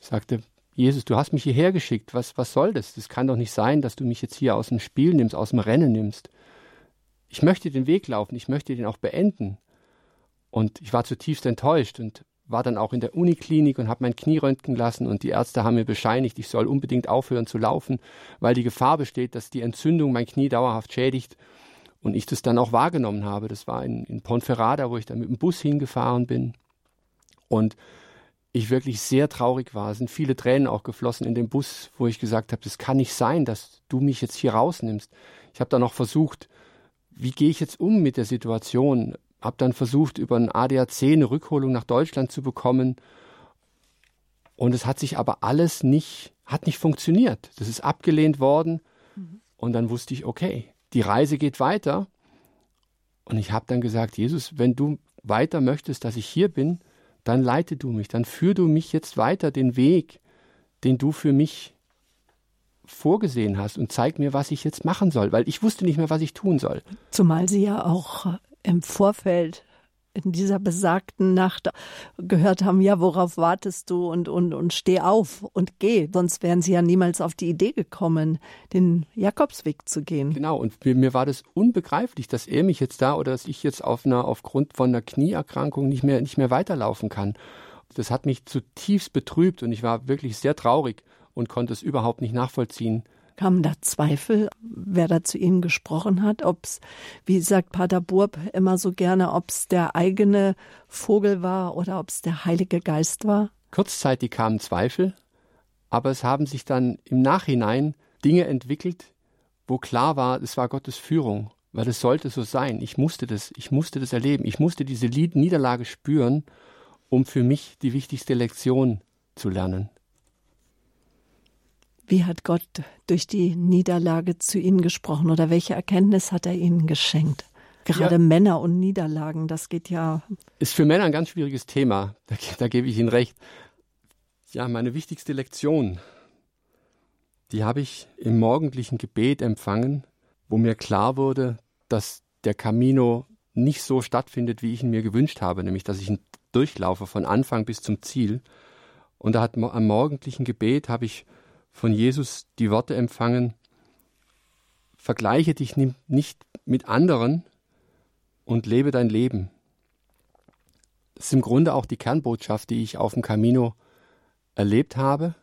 [SPEAKER 2] Ich sagte, Jesus, du hast mich hierher geschickt. Was, was soll das? Das kann doch nicht sein, dass du mich jetzt hier aus dem Spiel nimmst, aus dem Rennen nimmst. Ich möchte den Weg laufen, ich möchte den auch beenden. Und ich war zutiefst enttäuscht und war dann auch in der Uniklinik und habe mein Knie röntgen lassen und die Ärzte haben mir bescheinigt, ich soll unbedingt aufhören zu laufen, weil die Gefahr besteht, dass die Entzündung mein Knie dauerhaft schädigt. Und ich das dann auch wahrgenommen habe. Das war in, in Ponferrada, wo ich dann mit dem Bus hingefahren bin. Und ich wirklich sehr traurig war. Es sind viele Tränen auch geflossen in dem Bus, wo ich gesagt habe, das kann nicht sein, dass du mich jetzt hier rausnimmst. Ich habe dann noch versucht, wie gehe ich jetzt um mit der Situation? Habe dann versucht, über ein ADAC eine Rückholung nach Deutschland zu bekommen. Und es hat sich aber alles nicht, hat nicht funktioniert. Das ist abgelehnt worden. Mhm. Und dann wusste ich, okay, die Reise geht weiter. Und ich habe dann gesagt, Jesus, wenn du weiter möchtest, dass ich hier bin, dann leite du mich, dann führ du mich jetzt weiter den Weg, den du für mich vorgesehen hast und zeig mir, was ich jetzt machen soll, weil ich wusste nicht mehr, was ich tun soll.
[SPEAKER 1] Zumal Sie ja auch im Vorfeld in dieser besagten Nacht gehört haben, ja, worauf wartest du und, und, und steh auf und geh. Sonst wären sie ja niemals auf die Idee gekommen, den Jakobsweg zu gehen.
[SPEAKER 2] Genau, und mir, mir war das unbegreiflich, dass er mich jetzt da oder dass ich jetzt auf einer, aufgrund von einer Knieerkrankung nicht mehr, nicht mehr weiterlaufen kann. Das hat mich zutiefst betrübt und ich war wirklich sehr traurig und konnte es überhaupt nicht nachvollziehen,
[SPEAKER 1] Kamen da Zweifel, wer da zu Ihnen gesprochen hat? Ob es, wie sagt Pater Burb immer so gerne, ob es der eigene Vogel war oder ob es der Heilige Geist war?
[SPEAKER 2] Kurzzeitig kamen Zweifel, aber es haben sich dann im Nachhinein Dinge entwickelt, wo klar war, es war Gottes Führung, weil es sollte so sein. Ich musste das, ich musste das erleben. Ich musste diese Niederlage spüren, um für mich die wichtigste Lektion zu lernen.
[SPEAKER 1] Wie hat Gott durch die Niederlage zu Ihnen gesprochen oder welche Erkenntnis hat er Ihnen geschenkt? Gerade ja. Männer und Niederlagen, das geht ja.
[SPEAKER 2] Ist für Männer ein ganz schwieriges Thema, da, da gebe ich Ihnen recht. Ja, meine wichtigste Lektion, die habe ich im morgendlichen Gebet empfangen, wo mir klar wurde, dass der Camino nicht so stattfindet, wie ich ihn mir gewünscht habe, nämlich dass ich ihn durchlaufe von Anfang bis zum Ziel. Und da hat am morgendlichen Gebet habe ich von Jesus die Worte empfangen, vergleiche dich nicht mit anderen und lebe dein Leben. Das ist im Grunde auch die Kernbotschaft, die ich auf dem Camino erlebt habe,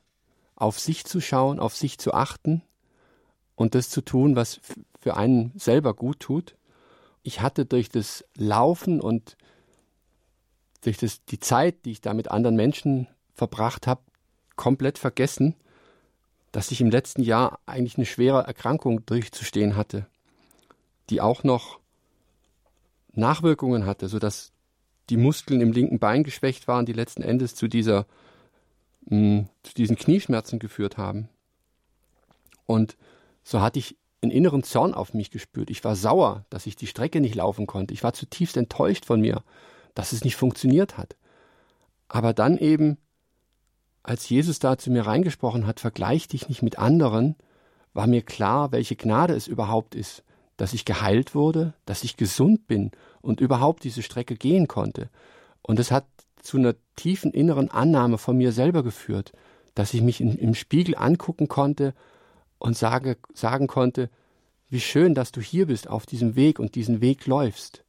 [SPEAKER 2] auf sich zu schauen, auf sich zu achten und das zu tun, was für einen selber gut tut. Ich hatte durch das Laufen und durch das, die Zeit, die ich da mit anderen Menschen verbracht habe, komplett vergessen, dass ich im letzten Jahr eigentlich eine schwere Erkrankung durchzustehen hatte, die auch noch Nachwirkungen hatte, sodass die Muskeln im linken Bein geschwächt waren, die letzten Endes zu dieser mh, hm, zu diesen Knieschmerzen geführt haben. Und so hatte ich einen inneren Zorn auf mich gespürt. Ich war sauer, dass ich die Strecke nicht laufen konnte. Ich war zutiefst enttäuscht von mir, dass es nicht funktioniert hat. Aber dann eben, als Jesus da zu mir reingesprochen hat, vergleich dich nicht mit anderen, war mir klar, welche Gnade es überhaupt ist, dass ich geheilt wurde, dass ich gesund bin und überhaupt diese Strecke gehen konnte. Und es hat zu einer tiefen inneren Annahme von mir selber geführt, dass ich mich in, im Spiegel angucken konnte und sage, sagen konnte, wie schön, dass du hier bist auf diesem Weg und diesen Weg läufst.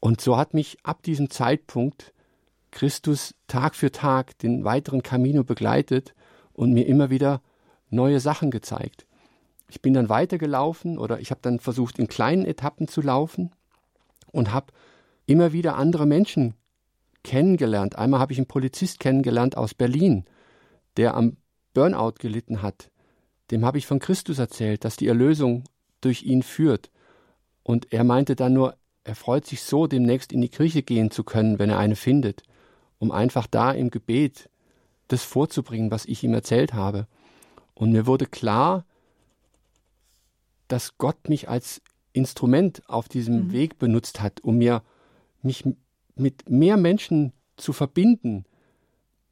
[SPEAKER 2] Und so hat mich ab diesem Zeitpunkt Christus Tag für Tag den weiteren Camino begleitet und mir immer wieder neue Sachen gezeigt. Ich bin dann weitergelaufen oder ich habe dann versucht, in kleinen Etappen zu laufen und habe immer wieder andere Menschen kennengelernt. Einmal habe ich einen Polizist kennengelernt aus Berlin, der am Burnout gelitten hat. Dem habe ich von Christus erzählt, dass die Erlösung durch ihn führt. Und er meinte dann nur, er freut sich so, demnächst in die Kirche gehen zu können, wenn er eine findet, um einfach da im Gebet das vorzubringen, was ich ihm erzählt habe. Und mir wurde klar, dass Gott mich als Instrument auf diesem mhm. Weg benutzt hat, um mir mich mit mehr Menschen zu verbinden.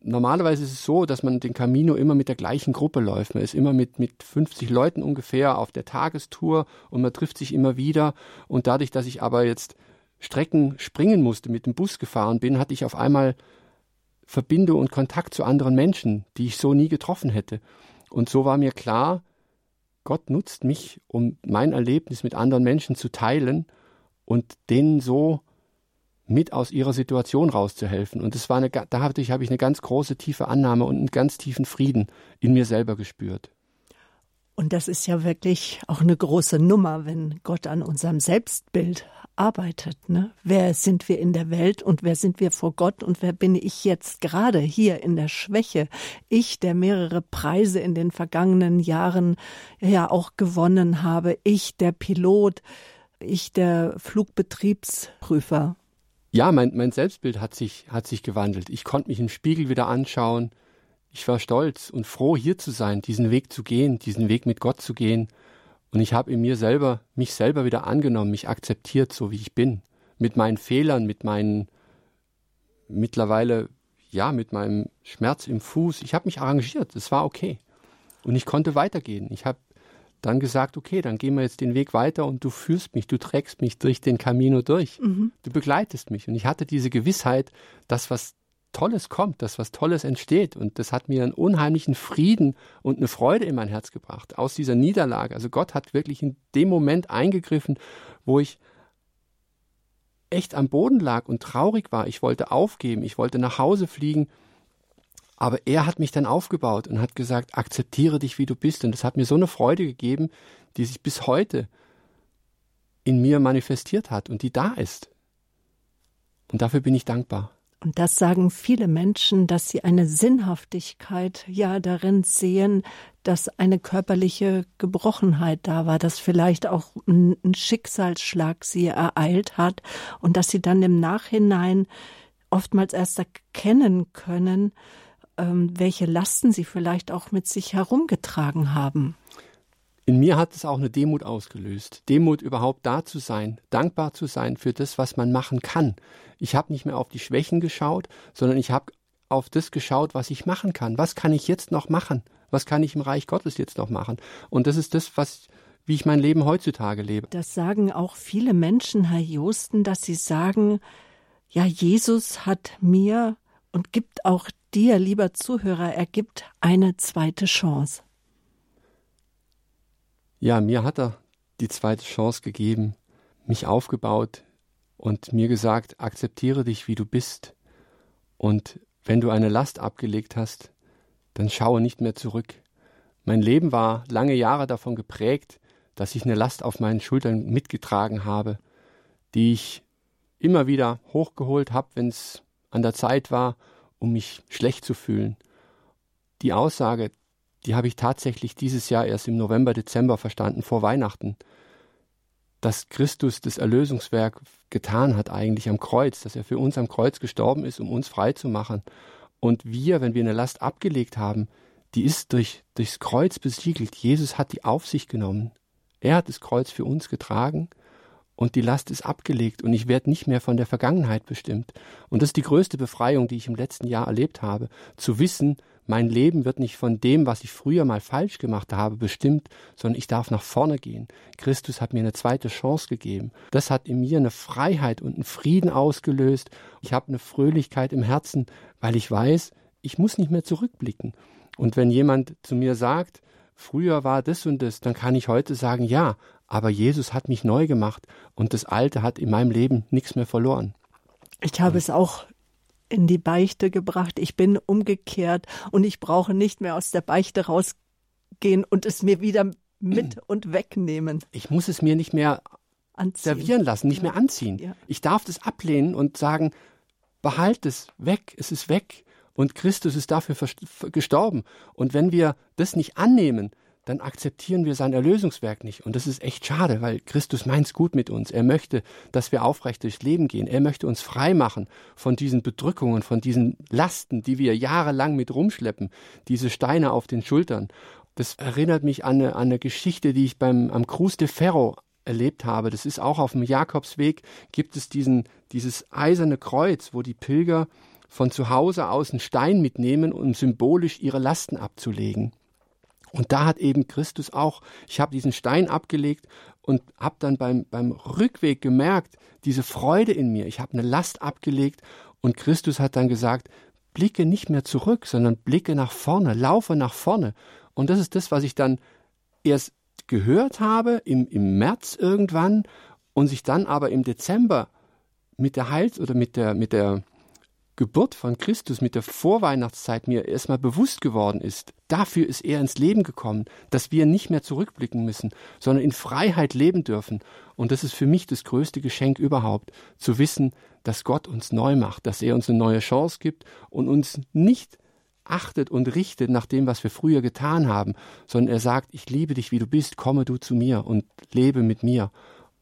[SPEAKER 2] Normalerweise ist es so, dass man den Camino immer mit der gleichen Gruppe läuft. Man ist immer mit, mit 50 Leuten ungefähr auf der Tagestour und man trifft sich immer wieder. Und dadurch, dass ich aber jetzt Strecken springen musste, mit dem Bus gefahren bin, hatte ich auf einmal Verbindung und Kontakt zu anderen Menschen, die ich so nie getroffen hätte. Und so war mir klar, Gott nutzt mich, um mein Erlebnis mit anderen Menschen zu teilen und denen so mit aus ihrer Situation rauszuhelfen. Und das war eine, da habe ich, habe ich eine ganz große, tiefe Annahme und einen ganz tiefen Frieden in mir selber gespürt.
[SPEAKER 1] Und das ist ja wirklich auch eine große Nummer, wenn Gott an unserem Selbstbild arbeitet. Ne? Wer sind wir in der Welt und wer sind wir vor Gott und wer bin ich jetzt gerade hier in der Schwäche? Ich, der mehrere Preise in den vergangenen Jahren ja auch gewonnen habe. Ich, der Pilot. Ich, der Flugbetriebsprüfer.
[SPEAKER 2] Ja, mein, mein Selbstbild hat sich, hat sich gewandelt. Ich konnte mich im Spiegel wieder anschauen. Ich war stolz und froh, hier zu sein, diesen Weg zu gehen, diesen Weg mit Gott zu gehen. Und ich habe in mir selber, mich selber wieder angenommen, mich akzeptiert, so wie ich bin. Mit meinen Fehlern, mit meinen, mittlerweile, ja, mit meinem Schmerz im Fuß. Ich habe mich arrangiert. Es war okay. Und ich konnte weitergehen. Ich habe dann gesagt, okay, dann gehen wir jetzt den Weg weiter und du führst mich, du trägst mich durch den Camino durch. Mhm. Du begleitest mich. Und ich hatte diese Gewissheit, dass was Tolles kommt, dass was Tolles entsteht. Und das hat mir einen unheimlichen Frieden und eine Freude in mein Herz gebracht aus dieser Niederlage. Also Gott hat wirklich in dem Moment eingegriffen, wo ich echt am Boden lag und traurig war. Ich wollte aufgeben, ich wollte nach Hause fliegen aber er hat mich dann aufgebaut und hat gesagt, akzeptiere dich, wie du bist. Und das hat mir so eine Freude gegeben, die sich bis heute in mir manifestiert hat und die da ist. Und dafür bin ich dankbar.
[SPEAKER 1] Und das sagen viele Menschen, dass sie eine Sinnhaftigkeit ja darin sehen, dass eine körperliche Gebrochenheit da war, dass vielleicht auch ein Schicksalsschlag sie ereilt hat und dass sie dann im Nachhinein oftmals erst erkennen können, ähm, welche Lasten sie vielleicht auch mit sich herumgetragen haben.
[SPEAKER 2] In mir hat es auch eine Demut ausgelöst. Demut überhaupt da zu sein, dankbar zu sein für das, was man machen kann. Ich habe nicht mehr auf die Schwächen geschaut, sondern ich habe auf das geschaut, was ich machen kann. Was kann ich jetzt noch machen? Was kann ich im Reich Gottes jetzt noch machen? Und das ist das, was wie ich mein Leben heutzutage lebe.
[SPEAKER 1] Das sagen auch viele Menschen, Herr Josten, dass sie sagen, ja, Jesus hat mir und gibt auch dir, lieber Zuhörer, er gibt eine zweite Chance.
[SPEAKER 2] Ja, mir hat er die zweite Chance gegeben, mich aufgebaut und mir gesagt, akzeptiere dich, wie du bist. Und wenn du eine Last abgelegt hast, dann schaue nicht mehr zurück. Mein Leben war lange Jahre davon geprägt, dass ich eine Last auf meinen Schultern mitgetragen habe, die ich immer wieder hochgeholt habe, wenn es an der Zeit war, um mich schlecht zu fühlen. Die Aussage, die habe ich tatsächlich dieses Jahr erst im November, Dezember verstanden, vor Weihnachten, dass Christus das Erlösungswerk getan hat eigentlich am Kreuz, dass er für uns am Kreuz gestorben ist, um uns frei zu machen. Und wir, wenn wir eine Last abgelegt haben, die ist durch, durchs Kreuz besiegelt. Jesus hat die auf sich genommen. Er hat das Kreuz für uns getragen und die Last ist abgelegt und ich werde nicht mehr von der Vergangenheit bestimmt. Und das ist die größte Befreiung, die ich im letzten Jahr erlebt habe, zu wissen, mein Leben wird nicht von dem, was ich früher mal falsch gemacht habe, bestimmt, sondern ich darf nach vorne gehen. Christus hat mir eine zweite Chance gegeben. Das hat in mir eine Freiheit und einen Frieden ausgelöst. Ich habe eine Fröhlichkeit im Herzen, weil ich weiß, ich muss nicht mehr zurückblicken. Und wenn jemand zu mir sagt, früher war das und das, dann kann ich heute sagen, ja, aber Jesus hat mich neu gemacht und das Alte hat in meinem Leben nichts mehr verloren.
[SPEAKER 1] Ich habe es auch in die Beichte gebracht. Ich bin umgekehrt und ich brauche nicht mehr aus der Beichte rausgehen und es mir wieder mit und wegnehmen.
[SPEAKER 2] Ich muss es mir nicht mehr anziehen. servieren lassen, nicht ja. mehr anziehen. Ja. Ich darf das ablehnen und sagen, behalt es weg, es ist weg und Christus ist dafür gestorben. Und wenn wir das nicht annehmen, dann akzeptieren wir sein Erlösungswerk nicht. Und das ist echt schade, weil Christus meint's gut mit uns. Er möchte, dass wir aufrecht durchs Leben gehen. Er möchte uns frei machen von diesen Bedrückungen, von diesen Lasten, die wir jahrelang mit rumschleppen, diese Steine auf den Schultern. Das erinnert mich an eine, an eine Geschichte, die ich beim, am Cruz de Ferro erlebt habe. Das ist auch auf dem Jakobsweg, gibt es diesen, dieses eiserne Kreuz, wo die Pilger von zu Hause aus einen Stein mitnehmen, um symbolisch ihre Lasten abzulegen. Und da hat eben Christus auch, ich habe diesen Stein abgelegt und habe dann beim, beim Rückweg gemerkt, diese Freude in mir, ich habe eine Last abgelegt und Christus hat dann gesagt, blicke nicht mehr zurück, sondern blicke nach vorne, laufe nach vorne. Und das ist das, was ich dann erst gehört habe im, im März irgendwann und sich dann aber im Dezember mit der Heils- oder mit der, mit der Geburt von Christus mit der Vorweihnachtszeit mir erstmal bewusst geworden ist, dafür ist er ins Leben gekommen, dass wir nicht mehr zurückblicken müssen, sondern in Freiheit leben dürfen. Und das ist für mich das größte Geschenk überhaupt, zu wissen, dass Gott uns neu macht, dass er uns eine neue Chance gibt und uns nicht achtet und richtet nach dem, was wir früher getan haben, sondern er sagt, ich liebe dich, wie du bist, komme du zu mir und lebe mit mir.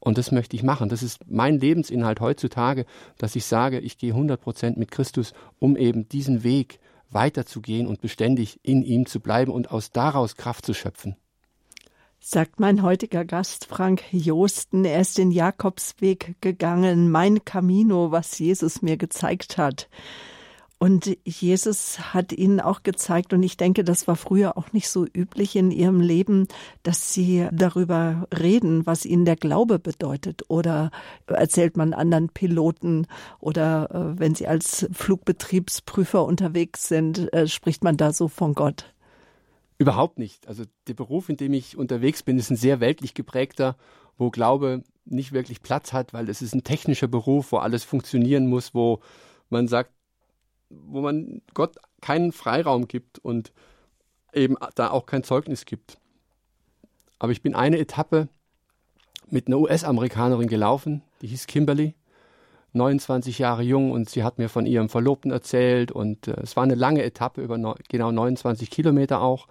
[SPEAKER 2] Und das möchte ich machen. Das ist mein Lebensinhalt heutzutage, dass ich sage, ich gehe 100 Prozent mit Christus, um eben diesen Weg weiterzugehen und beständig in ihm zu bleiben und aus daraus Kraft zu schöpfen.
[SPEAKER 1] Sagt mein heutiger Gast Frank Josten, er ist den Jakobsweg gegangen, mein Camino, was Jesus mir gezeigt hat. Und Jesus hat ihnen auch gezeigt, und ich denke, das war früher auch nicht so üblich in ihrem Leben, dass sie darüber reden, was ihnen der Glaube bedeutet. Oder erzählt man anderen Piloten oder äh, wenn sie als Flugbetriebsprüfer unterwegs sind, äh, spricht man da so von Gott.
[SPEAKER 2] Überhaupt nicht. Also der Beruf, in dem ich unterwegs bin, ist ein sehr weltlich geprägter, wo Glaube nicht wirklich Platz hat, weil es ist ein technischer Beruf, wo alles funktionieren muss, wo man sagt, wo man Gott keinen Freiraum gibt und eben da auch kein Zeugnis gibt. Aber ich bin eine Etappe mit einer US-Amerikanerin gelaufen, die hieß Kimberly, 29 Jahre jung und sie hat mir von ihrem Verlobten erzählt und äh, es war eine lange Etappe über no, genau 29 Kilometer auch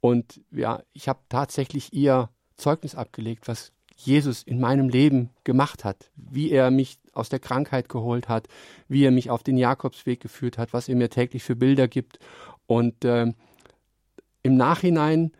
[SPEAKER 2] und ja, ich habe tatsächlich ihr Zeugnis abgelegt, was Jesus in meinem Leben gemacht hat, wie er mich aus der Krankheit geholt hat, wie er mich auf den Jakobsweg geführt hat, was er mir täglich für Bilder gibt. Und äh, im Nachhinein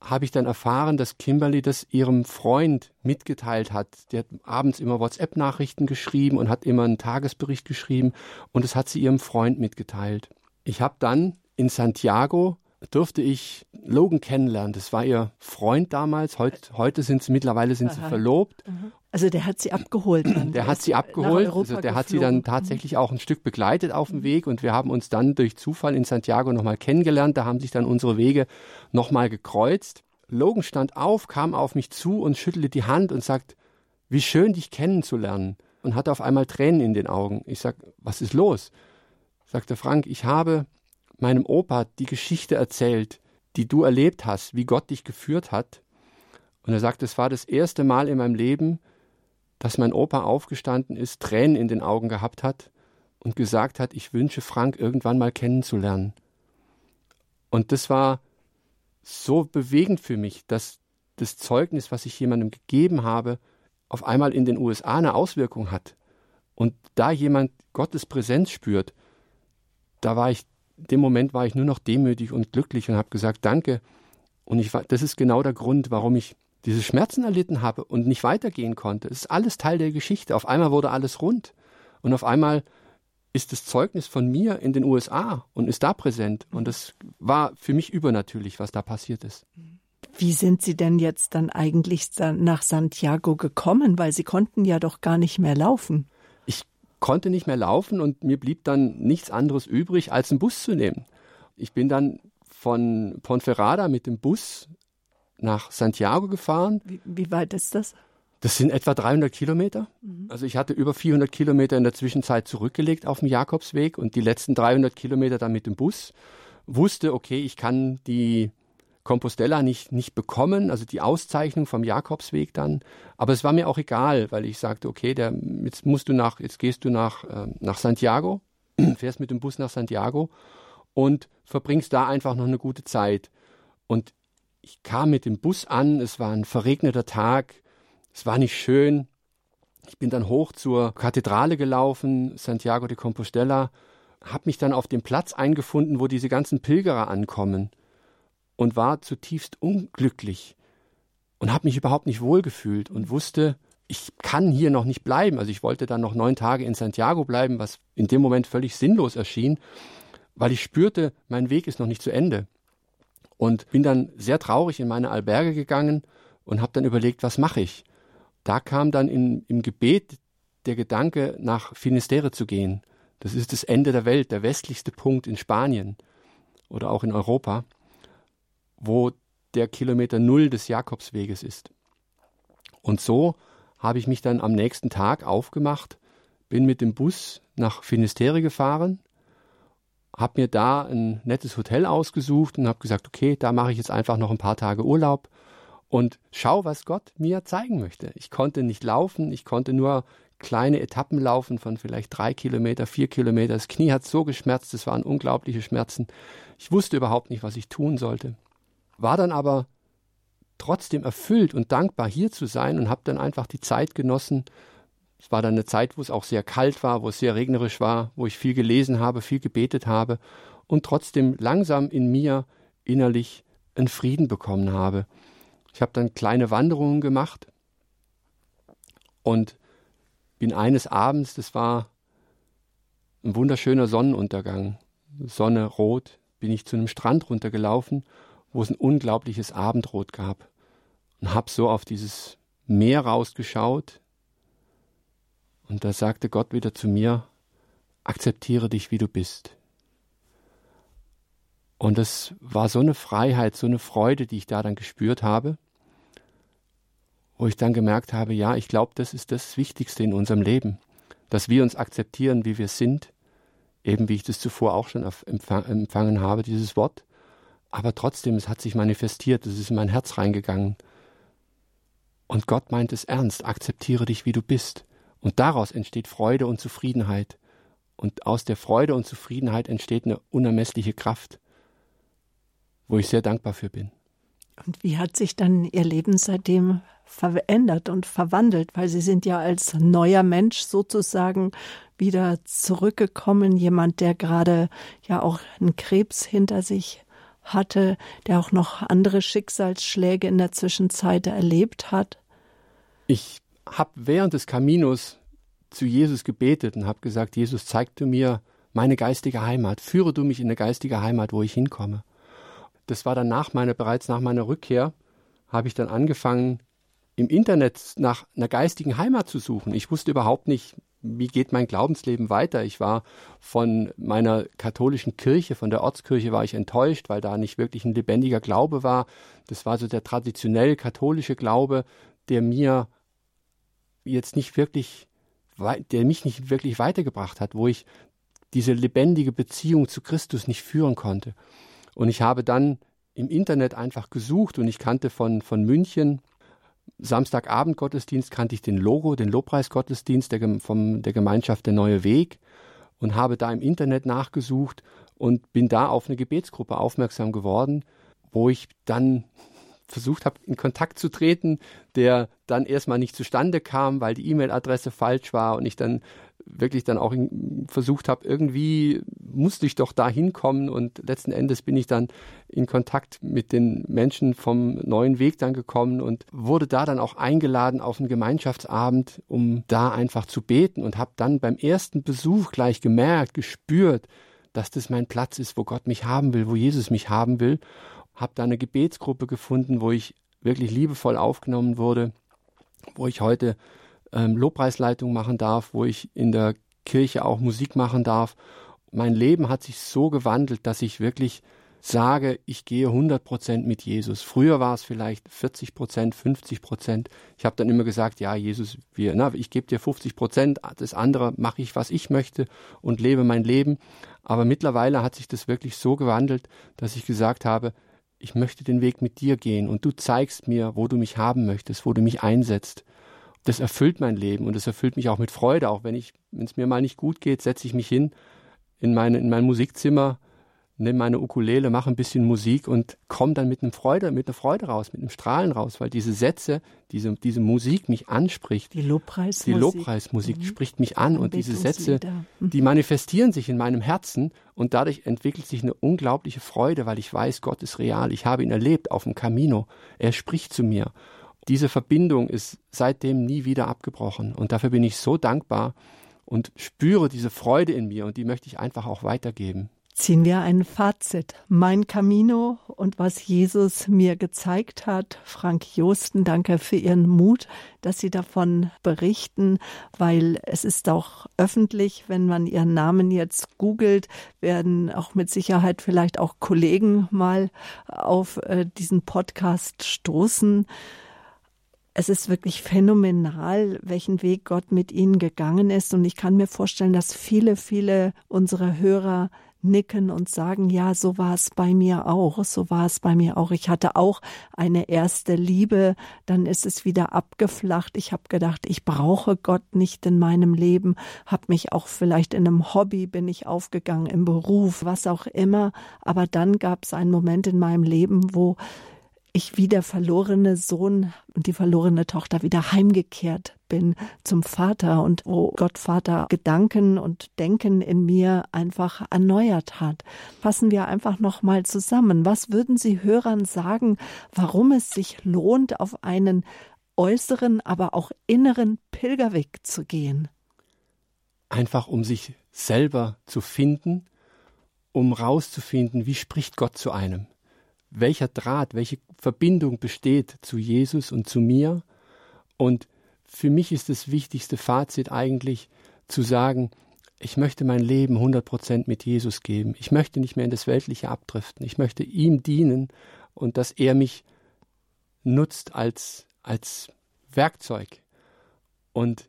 [SPEAKER 2] habe ich dann erfahren, dass Kimberly das ihrem Freund mitgeteilt hat. Der hat abends immer WhatsApp-Nachrichten geschrieben und hat immer einen Tagesbericht geschrieben und das hat sie ihrem Freund mitgeteilt. Ich habe dann in Santiago durfte ich Logan kennenlernen. Das war ihr Freund damals. Heut, heute sind sie mittlerweile sind sie verlobt.
[SPEAKER 1] Mhm. Also der hat sie abgeholt. Dann.
[SPEAKER 2] Der hat sie abgeholt. Also der hat sie dann tatsächlich auch ein Stück begleitet auf dem Weg und wir haben uns dann durch Zufall in Santiago nochmal kennengelernt. Da haben sich dann unsere Wege nochmal gekreuzt. Logan stand auf, kam auf mich zu und schüttelte die Hand und sagt, wie schön dich kennenzulernen und hatte auf einmal Tränen in den Augen. Ich sag, was ist los? Sagte Frank, ich habe meinem Opa die Geschichte erzählt, die du erlebt hast, wie Gott dich geführt hat. Und er sagt, es war das erste Mal in meinem Leben, dass mein Opa aufgestanden ist, Tränen in den Augen gehabt hat und gesagt hat, ich wünsche Frank irgendwann mal kennenzulernen. Und das war so bewegend für mich, dass das Zeugnis, was ich jemandem gegeben habe, auf einmal in den USA eine Auswirkung hat. Und da jemand Gottes Präsenz spürt, da war ich, dem Moment war ich nur noch demütig und glücklich und habe gesagt, danke. Und ich war, das ist genau der Grund, warum ich diese Schmerzen erlitten habe und nicht weitergehen konnte. Es ist alles Teil der Geschichte. Auf einmal wurde alles rund. Und auf einmal ist das Zeugnis von mir in den USA und ist da präsent. Und das war für mich übernatürlich, was da passiert ist.
[SPEAKER 1] Wie sind Sie denn jetzt dann eigentlich nach Santiago gekommen? Weil Sie konnten ja doch gar nicht mehr laufen.
[SPEAKER 2] Konnte nicht mehr laufen und mir blieb dann nichts anderes übrig, als einen Bus zu nehmen. Ich bin dann von Ponferrada mit dem Bus nach Santiago gefahren.
[SPEAKER 1] Wie, wie weit ist das?
[SPEAKER 2] Das sind etwa 300 Kilometer. Mhm. Also ich hatte über 400 Kilometer in der Zwischenzeit zurückgelegt auf dem Jakobsweg und die letzten 300 Kilometer dann mit dem Bus. Wusste, okay, ich kann die Compostella nicht, nicht bekommen, also die Auszeichnung vom Jakobsweg dann. Aber es war mir auch egal, weil ich sagte, okay, der, jetzt musst du nach, jetzt gehst du nach, äh, nach Santiago, fährst mit dem Bus nach Santiago und verbringst da einfach noch eine gute Zeit. Und ich kam mit dem Bus an, es war ein verregneter Tag, es war nicht schön. Ich bin dann hoch zur Kathedrale gelaufen, Santiago de Compostela, habe mich dann auf dem Platz eingefunden, wo diese ganzen Pilgerer ankommen und war zutiefst unglücklich und habe mich überhaupt nicht wohlgefühlt und wusste, ich kann hier noch nicht bleiben. Also ich wollte dann noch neun Tage in Santiago bleiben, was in dem Moment völlig sinnlos erschien, weil ich spürte, mein Weg ist noch nicht zu Ende und bin dann sehr traurig in meine Alberge gegangen und habe dann überlegt, was mache ich? Da kam dann in, im Gebet der Gedanke, nach Finisterre zu gehen. Das ist das Ende der Welt, der westlichste Punkt in Spanien oder auch in Europa, wo der Kilometer Null des Jakobsweges ist. Und so habe ich mich dann am nächsten Tag aufgemacht, bin mit dem Bus nach Finisterre gefahren habe mir da ein nettes Hotel ausgesucht und habe gesagt, okay, da mache ich jetzt einfach noch ein paar Tage Urlaub und schau, was Gott mir zeigen möchte. Ich konnte nicht laufen, ich konnte nur kleine Etappen laufen von vielleicht drei Kilometer, vier Kilometer. Das Knie hat so geschmerzt, es waren unglaubliche Schmerzen. Ich wusste überhaupt nicht, was ich tun sollte. War dann aber trotzdem erfüllt und dankbar, hier zu sein und habe dann einfach die Zeit genossen, es war dann eine Zeit, wo es auch sehr kalt war, wo es sehr regnerisch war, wo ich viel gelesen habe, viel gebetet habe und trotzdem langsam in mir innerlich einen Frieden bekommen habe. Ich habe dann kleine Wanderungen gemacht und bin eines Abends, das war ein wunderschöner Sonnenuntergang, Sonne rot, bin ich zu einem Strand runtergelaufen, wo es ein unglaubliches Abendrot gab und habe so auf dieses Meer rausgeschaut, und da sagte Gott wieder zu mir, akzeptiere dich, wie du bist. Und es war so eine Freiheit, so eine Freude, die ich da dann gespürt habe, wo ich dann gemerkt habe, ja, ich glaube, das ist das Wichtigste in unserem Leben, dass wir uns akzeptieren, wie wir sind, eben wie ich das zuvor auch schon empfangen habe, dieses Wort. Aber trotzdem, es hat sich manifestiert, es ist in mein Herz reingegangen. Und Gott meint es ernst, akzeptiere dich, wie du bist. Und daraus entsteht Freude und Zufriedenheit. Und aus der Freude und Zufriedenheit entsteht eine unermessliche Kraft, wo ich sehr dankbar für bin.
[SPEAKER 1] Und wie hat sich dann Ihr Leben seitdem verändert und verwandelt? Weil Sie sind ja als neuer Mensch sozusagen wieder zurückgekommen, jemand, der gerade ja auch einen Krebs hinter sich hatte, der auch noch andere Schicksalsschläge in der Zwischenzeit erlebt hat.
[SPEAKER 2] Ich habe während des Kaminos zu Jesus gebetet und habe gesagt, Jesus, zeig du mir meine geistige Heimat, führe du mich in eine geistige Heimat, wo ich hinkomme. das war dann nach meiner, bereits nach meiner Rückkehr, habe ich dann angefangen, im Internet nach einer geistigen Heimat zu suchen. Ich wusste überhaupt nicht, wie geht mein Glaubensleben weiter. Ich war von meiner katholischen Kirche, von der Ortskirche war ich enttäuscht, weil da nicht wirklich ein lebendiger Glaube war. Das war so der traditionell katholische Glaube, der mir jetzt nicht wirklich, der mich nicht wirklich weitergebracht hat, wo ich diese lebendige Beziehung zu Christus nicht führen konnte. Und ich habe dann im Internet einfach gesucht und ich kannte von, von München Samstagabend Gottesdienst kannte ich den Logo, den Lobpreisgottesdienst der, vom, der Gemeinschaft Der Neue Weg und habe da im Internet nachgesucht und bin da auf eine Gebetsgruppe aufmerksam geworden, wo ich dann versucht habe, in Kontakt zu treten, der dann erstmal nicht zustande kam, weil die E-Mail-Adresse falsch war und ich dann wirklich dann auch versucht habe, irgendwie musste ich doch da hinkommen und letzten Endes bin ich dann in Kontakt mit den Menschen vom neuen Weg dann gekommen und wurde da dann auch eingeladen auf einen Gemeinschaftsabend, um da einfach zu beten und habe dann beim ersten Besuch gleich gemerkt, gespürt, dass das mein Platz ist, wo Gott mich haben will, wo Jesus mich haben will. Habe da eine Gebetsgruppe gefunden, wo ich wirklich liebevoll aufgenommen wurde, wo ich heute ähm, Lobpreisleitung machen darf, wo ich in der Kirche auch Musik machen darf. Mein Leben hat sich so gewandelt, dass ich wirklich sage, ich gehe 100 Prozent mit Jesus. Früher war es vielleicht 40 Prozent, 50 Prozent. Ich habe dann immer gesagt, ja, Jesus, wir, na, ich gebe dir 50 Prozent, das andere mache ich, was ich möchte und lebe mein Leben. Aber mittlerweile hat sich das wirklich so gewandelt, dass ich gesagt habe, ich möchte den Weg mit dir gehen und du zeigst mir, wo du mich haben möchtest, wo du mich einsetzt das erfüllt mein Leben und das erfüllt mich auch mit Freude. Auch wenn ich, wenn es mir mal nicht gut geht, setze ich mich hin in, meine, in mein Musikzimmer, nehme meine Ukulele, mache ein bisschen Musik und komme dann mit einem Freude, mit einer Freude raus, mit einem Strahlen raus, weil diese Sätze, diese, diese Musik mich anspricht.
[SPEAKER 1] Die Lobpreismusik.
[SPEAKER 2] Die Lobpreismusik mhm. spricht mich an und diese Sätze, mhm. die manifestieren sich in meinem Herzen und dadurch entwickelt sich eine unglaubliche Freude, weil ich weiß, Gott ist real. Ich habe ihn erlebt auf dem Camino. Er spricht zu mir diese Verbindung ist seitdem nie wieder abgebrochen. Und dafür bin ich so dankbar und spüre diese Freude in mir und die möchte ich einfach auch weitergeben.
[SPEAKER 1] Ziehen wir ein Fazit. Mein Camino und was Jesus mir gezeigt hat. Frank Josten, danke für Ihren Mut, dass Sie davon berichten, weil es ist auch öffentlich, wenn man Ihren Namen jetzt googelt, werden auch mit Sicherheit vielleicht auch Kollegen mal auf äh, diesen Podcast stoßen es ist wirklich phänomenal, welchen Weg Gott mit ihnen gegangen ist. Und ich kann mir vorstellen, dass viele, viele unserer Hörer nicken und sagen, ja, so war es bei mir auch, so war es bei mir auch. Ich hatte auch eine erste Liebe, dann ist es wieder abgeflacht. Ich habe gedacht, ich brauche Gott nicht in meinem Leben, habe mich auch vielleicht in einem Hobby bin ich aufgegangen, im Beruf, was auch immer. Aber dann gab es einen Moment in meinem Leben, wo ich wie der verlorene Sohn und die verlorene Tochter wieder heimgekehrt bin zum Vater und wo Gott Vater Gedanken und Denken in mir einfach erneuert hat. Fassen wir einfach noch mal zusammen. Was würden Sie Hörern sagen, warum es sich lohnt, auf einen äußeren, aber auch inneren Pilgerweg zu gehen?
[SPEAKER 2] Einfach um sich selber zu finden, um rauszufinden, wie spricht Gott zu einem welcher Draht, welche Verbindung besteht zu Jesus und zu mir. Und für mich ist das wichtigste Fazit eigentlich zu sagen, ich möchte mein Leben 100% mit Jesus geben. Ich möchte nicht mehr in das Weltliche abdriften. Ich möchte ihm dienen und dass er mich nutzt als, als Werkzeug und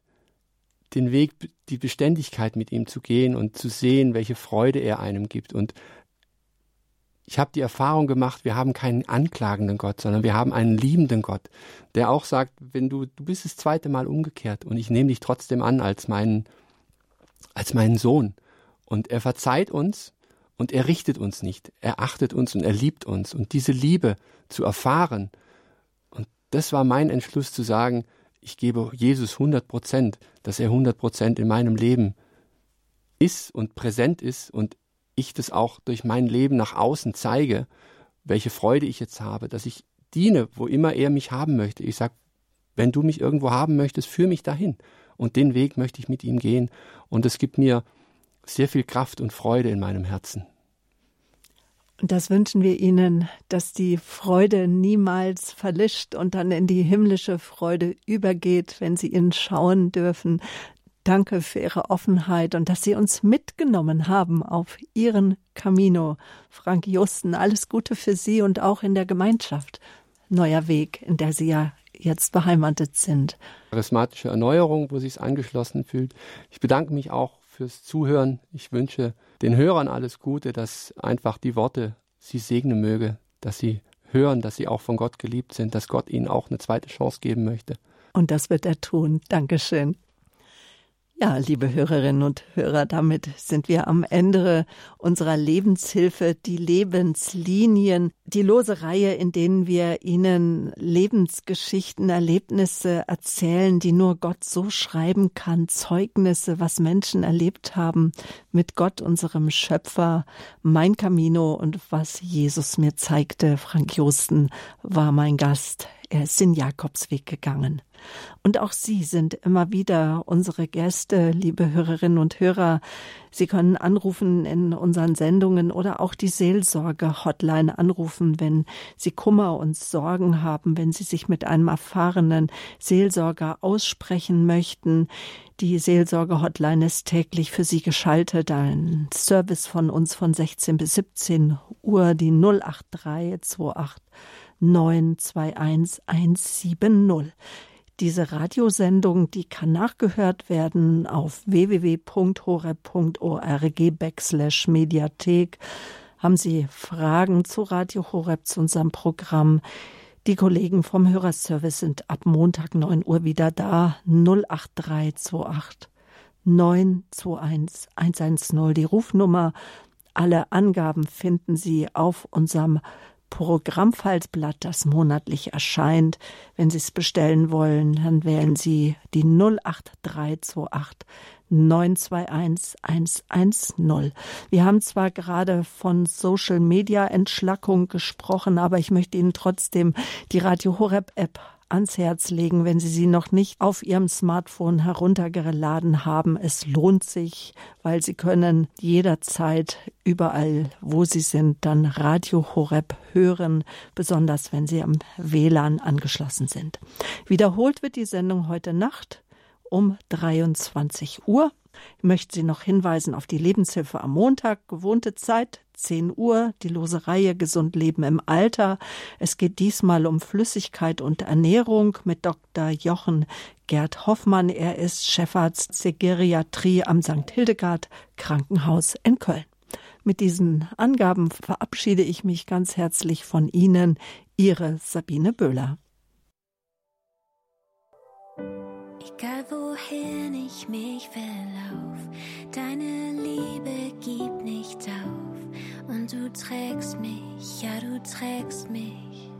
[SPEAKER 2] den Weg, die Beständigkeit mit ihm zu gehen und zu sehen, welche Freude er einem gibt. Und ich habe die Erfahrung gemacht, wir haben keinen anklagenden Gott, sondern wir haben einen liebenden Gott, der auch sagt, wenn du, du bist das zweite Mal umgekehrt und ich nehme dich trotzdem an als meinen, als meinen Sohn. Und er verzeiht uns und er richtet uns nicht. Er achtet uns und er liebt uns. Und diese Liebe zu erfahren, und das war mein Entschluss zu sagen, ich gebe Jesus 100 Prozent, dass er 100 Prozent in meinem Leben ist und präsent ist und ich das auch durch mein Leben nach außen zeige, welche Freude ich jetzt habe, dass ich diene, wo immer er mich haben möchte. Ich sage, wenn du mich irgendwo haben möchtest, führ mich dahin. Und den Weg möchte ich mit ihm gehen. Und es gibt mir sehr viel Kraft und Freude in meinem Herzen.
[SPEAKER 1] Und das wünschen wir Ihnen, dass die Freude niemals verlischt und dann in die himmlische Freude übergeht, wenn Sie ihn schauen dürfen. Danke für Ihre Offenheit und dass Sie uns mitgenommen haben auf Ihren Camino. Frank Justen, alles Gute für Sie und auch in der Gemeinschaft. Neuer Weg, in der Sie ja jetzt beheimatet sind.
[SPEAKER 2] Charismatische Erneuerung, wo Sie es angeschlossen fühlt. Ich bedanke mich auch fürs Zuhören. Ich wünsche den Hörern alles Gute, dass einfach die Worte sie segnen möge, dass sie hören, dass sie auch von Gott geliebt sind, dass Gott ihnen auch eine zweite Chance geben möchte.
[SPEAKER 1] Und das wird er tun. Dankeschön. Ja, liebe Hörerinnen und Hörer, damit sind wir am Ende unserer Lebenshilfe, die Lebenslinien, die lose Reihe, in denen wir Ihnen Lebensgeschichten, Erlebnisse erzählen, die nur Gott so schreiben kann, Zeugnisse, was Menschen erlebt haben mit Gott, unserem Schöpfer, mein Camino und was Jesus mir zeigte. Frank Josten war mein Gast. Er ist den Jakobsweg gegangen. Und auch Sie sind immer wieder unsere Gäste, liebe Hörerinnen und Hörer. Sie können anrufen in unseren Sendungen oder auch die Seelsorge-Hotline anrufen, wenn Sie Kummer und Sorgen haben, wenn Sie sich mit einem erfahrenen Seelsorger aussprechen möchten. Die Seelsorge-Hotline ist täglich für Sie geschaltet. Ein Service von uns von 16 bis 17 Uhr, die 08328 921 170. Diese Radiosendung, die kann nachgehört werden auf www.horeb.org backslash Mediathek. Haben Sie Fragen zu Radio Horeb, zu unserem Programm? Die Kollegen vom Hörerservice sind ab Montag 9 Uhr wieder da. 08328 921 110. Die Rufnummer. Alle Angaben finden Sie auf unserem Programmfaltblatt, das monatlich erscheint. Wenn Sie es bestellen wollen, dann wählen Sie die 08328 921 110. Wir haben zwar gerade von Social Media Entschlackung gesprochen, aber ich möchte Ihnen trotzdem die Radio Horeb App ans Herz legen, wenn Sie sie noch nicht auf Ihrem Smartphone heruntergeladen haben. Es lohnt sich, weil Sie können jederzeit überall, wo Sie sind, dann Radio Horeb hören, besonders wenn Sie am WLAN angeschlossen sind. Wiederholt wird die Sendung heute Nacht um 23 Uhr. Ich möchte Sie noch hinweisen auf die Lebenshilfe am Montag, gewohnte Zeit, 10 Uhr, die lose Reihe Gesund Leben im Alter. Es geht diesmal um Flüssigkeit und Ernährung mit Dr. Jochen Gerd Hoffmann. Er ist Chefarzt der Geriatrie am St. Hildegard Krankenhaus in Köln. Mit diesen Angaben verabschiede ich mich ganz herzlich von Ihnen, Ihre Sabine Böhler.
[SPEAKER 3] Egal wohin ich mich verlauf, deine Liebe gibt nicht auf. Und du trägst mich, ja du trägst mich.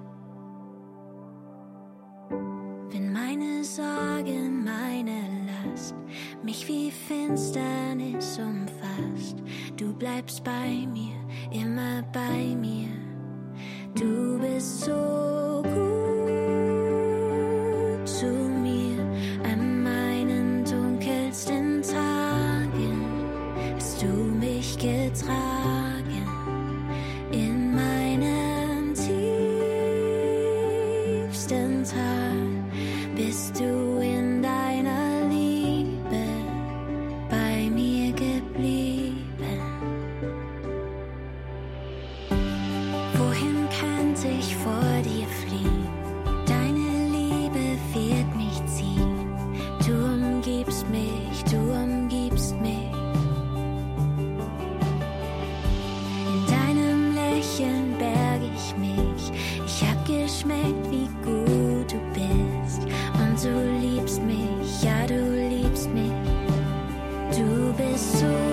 [SPEAKER 3] Wenn meine Sorge, meine Last mich wie Finsternis umfasst, du bleibst bei mir, immer bei mir. Du bist so gut. so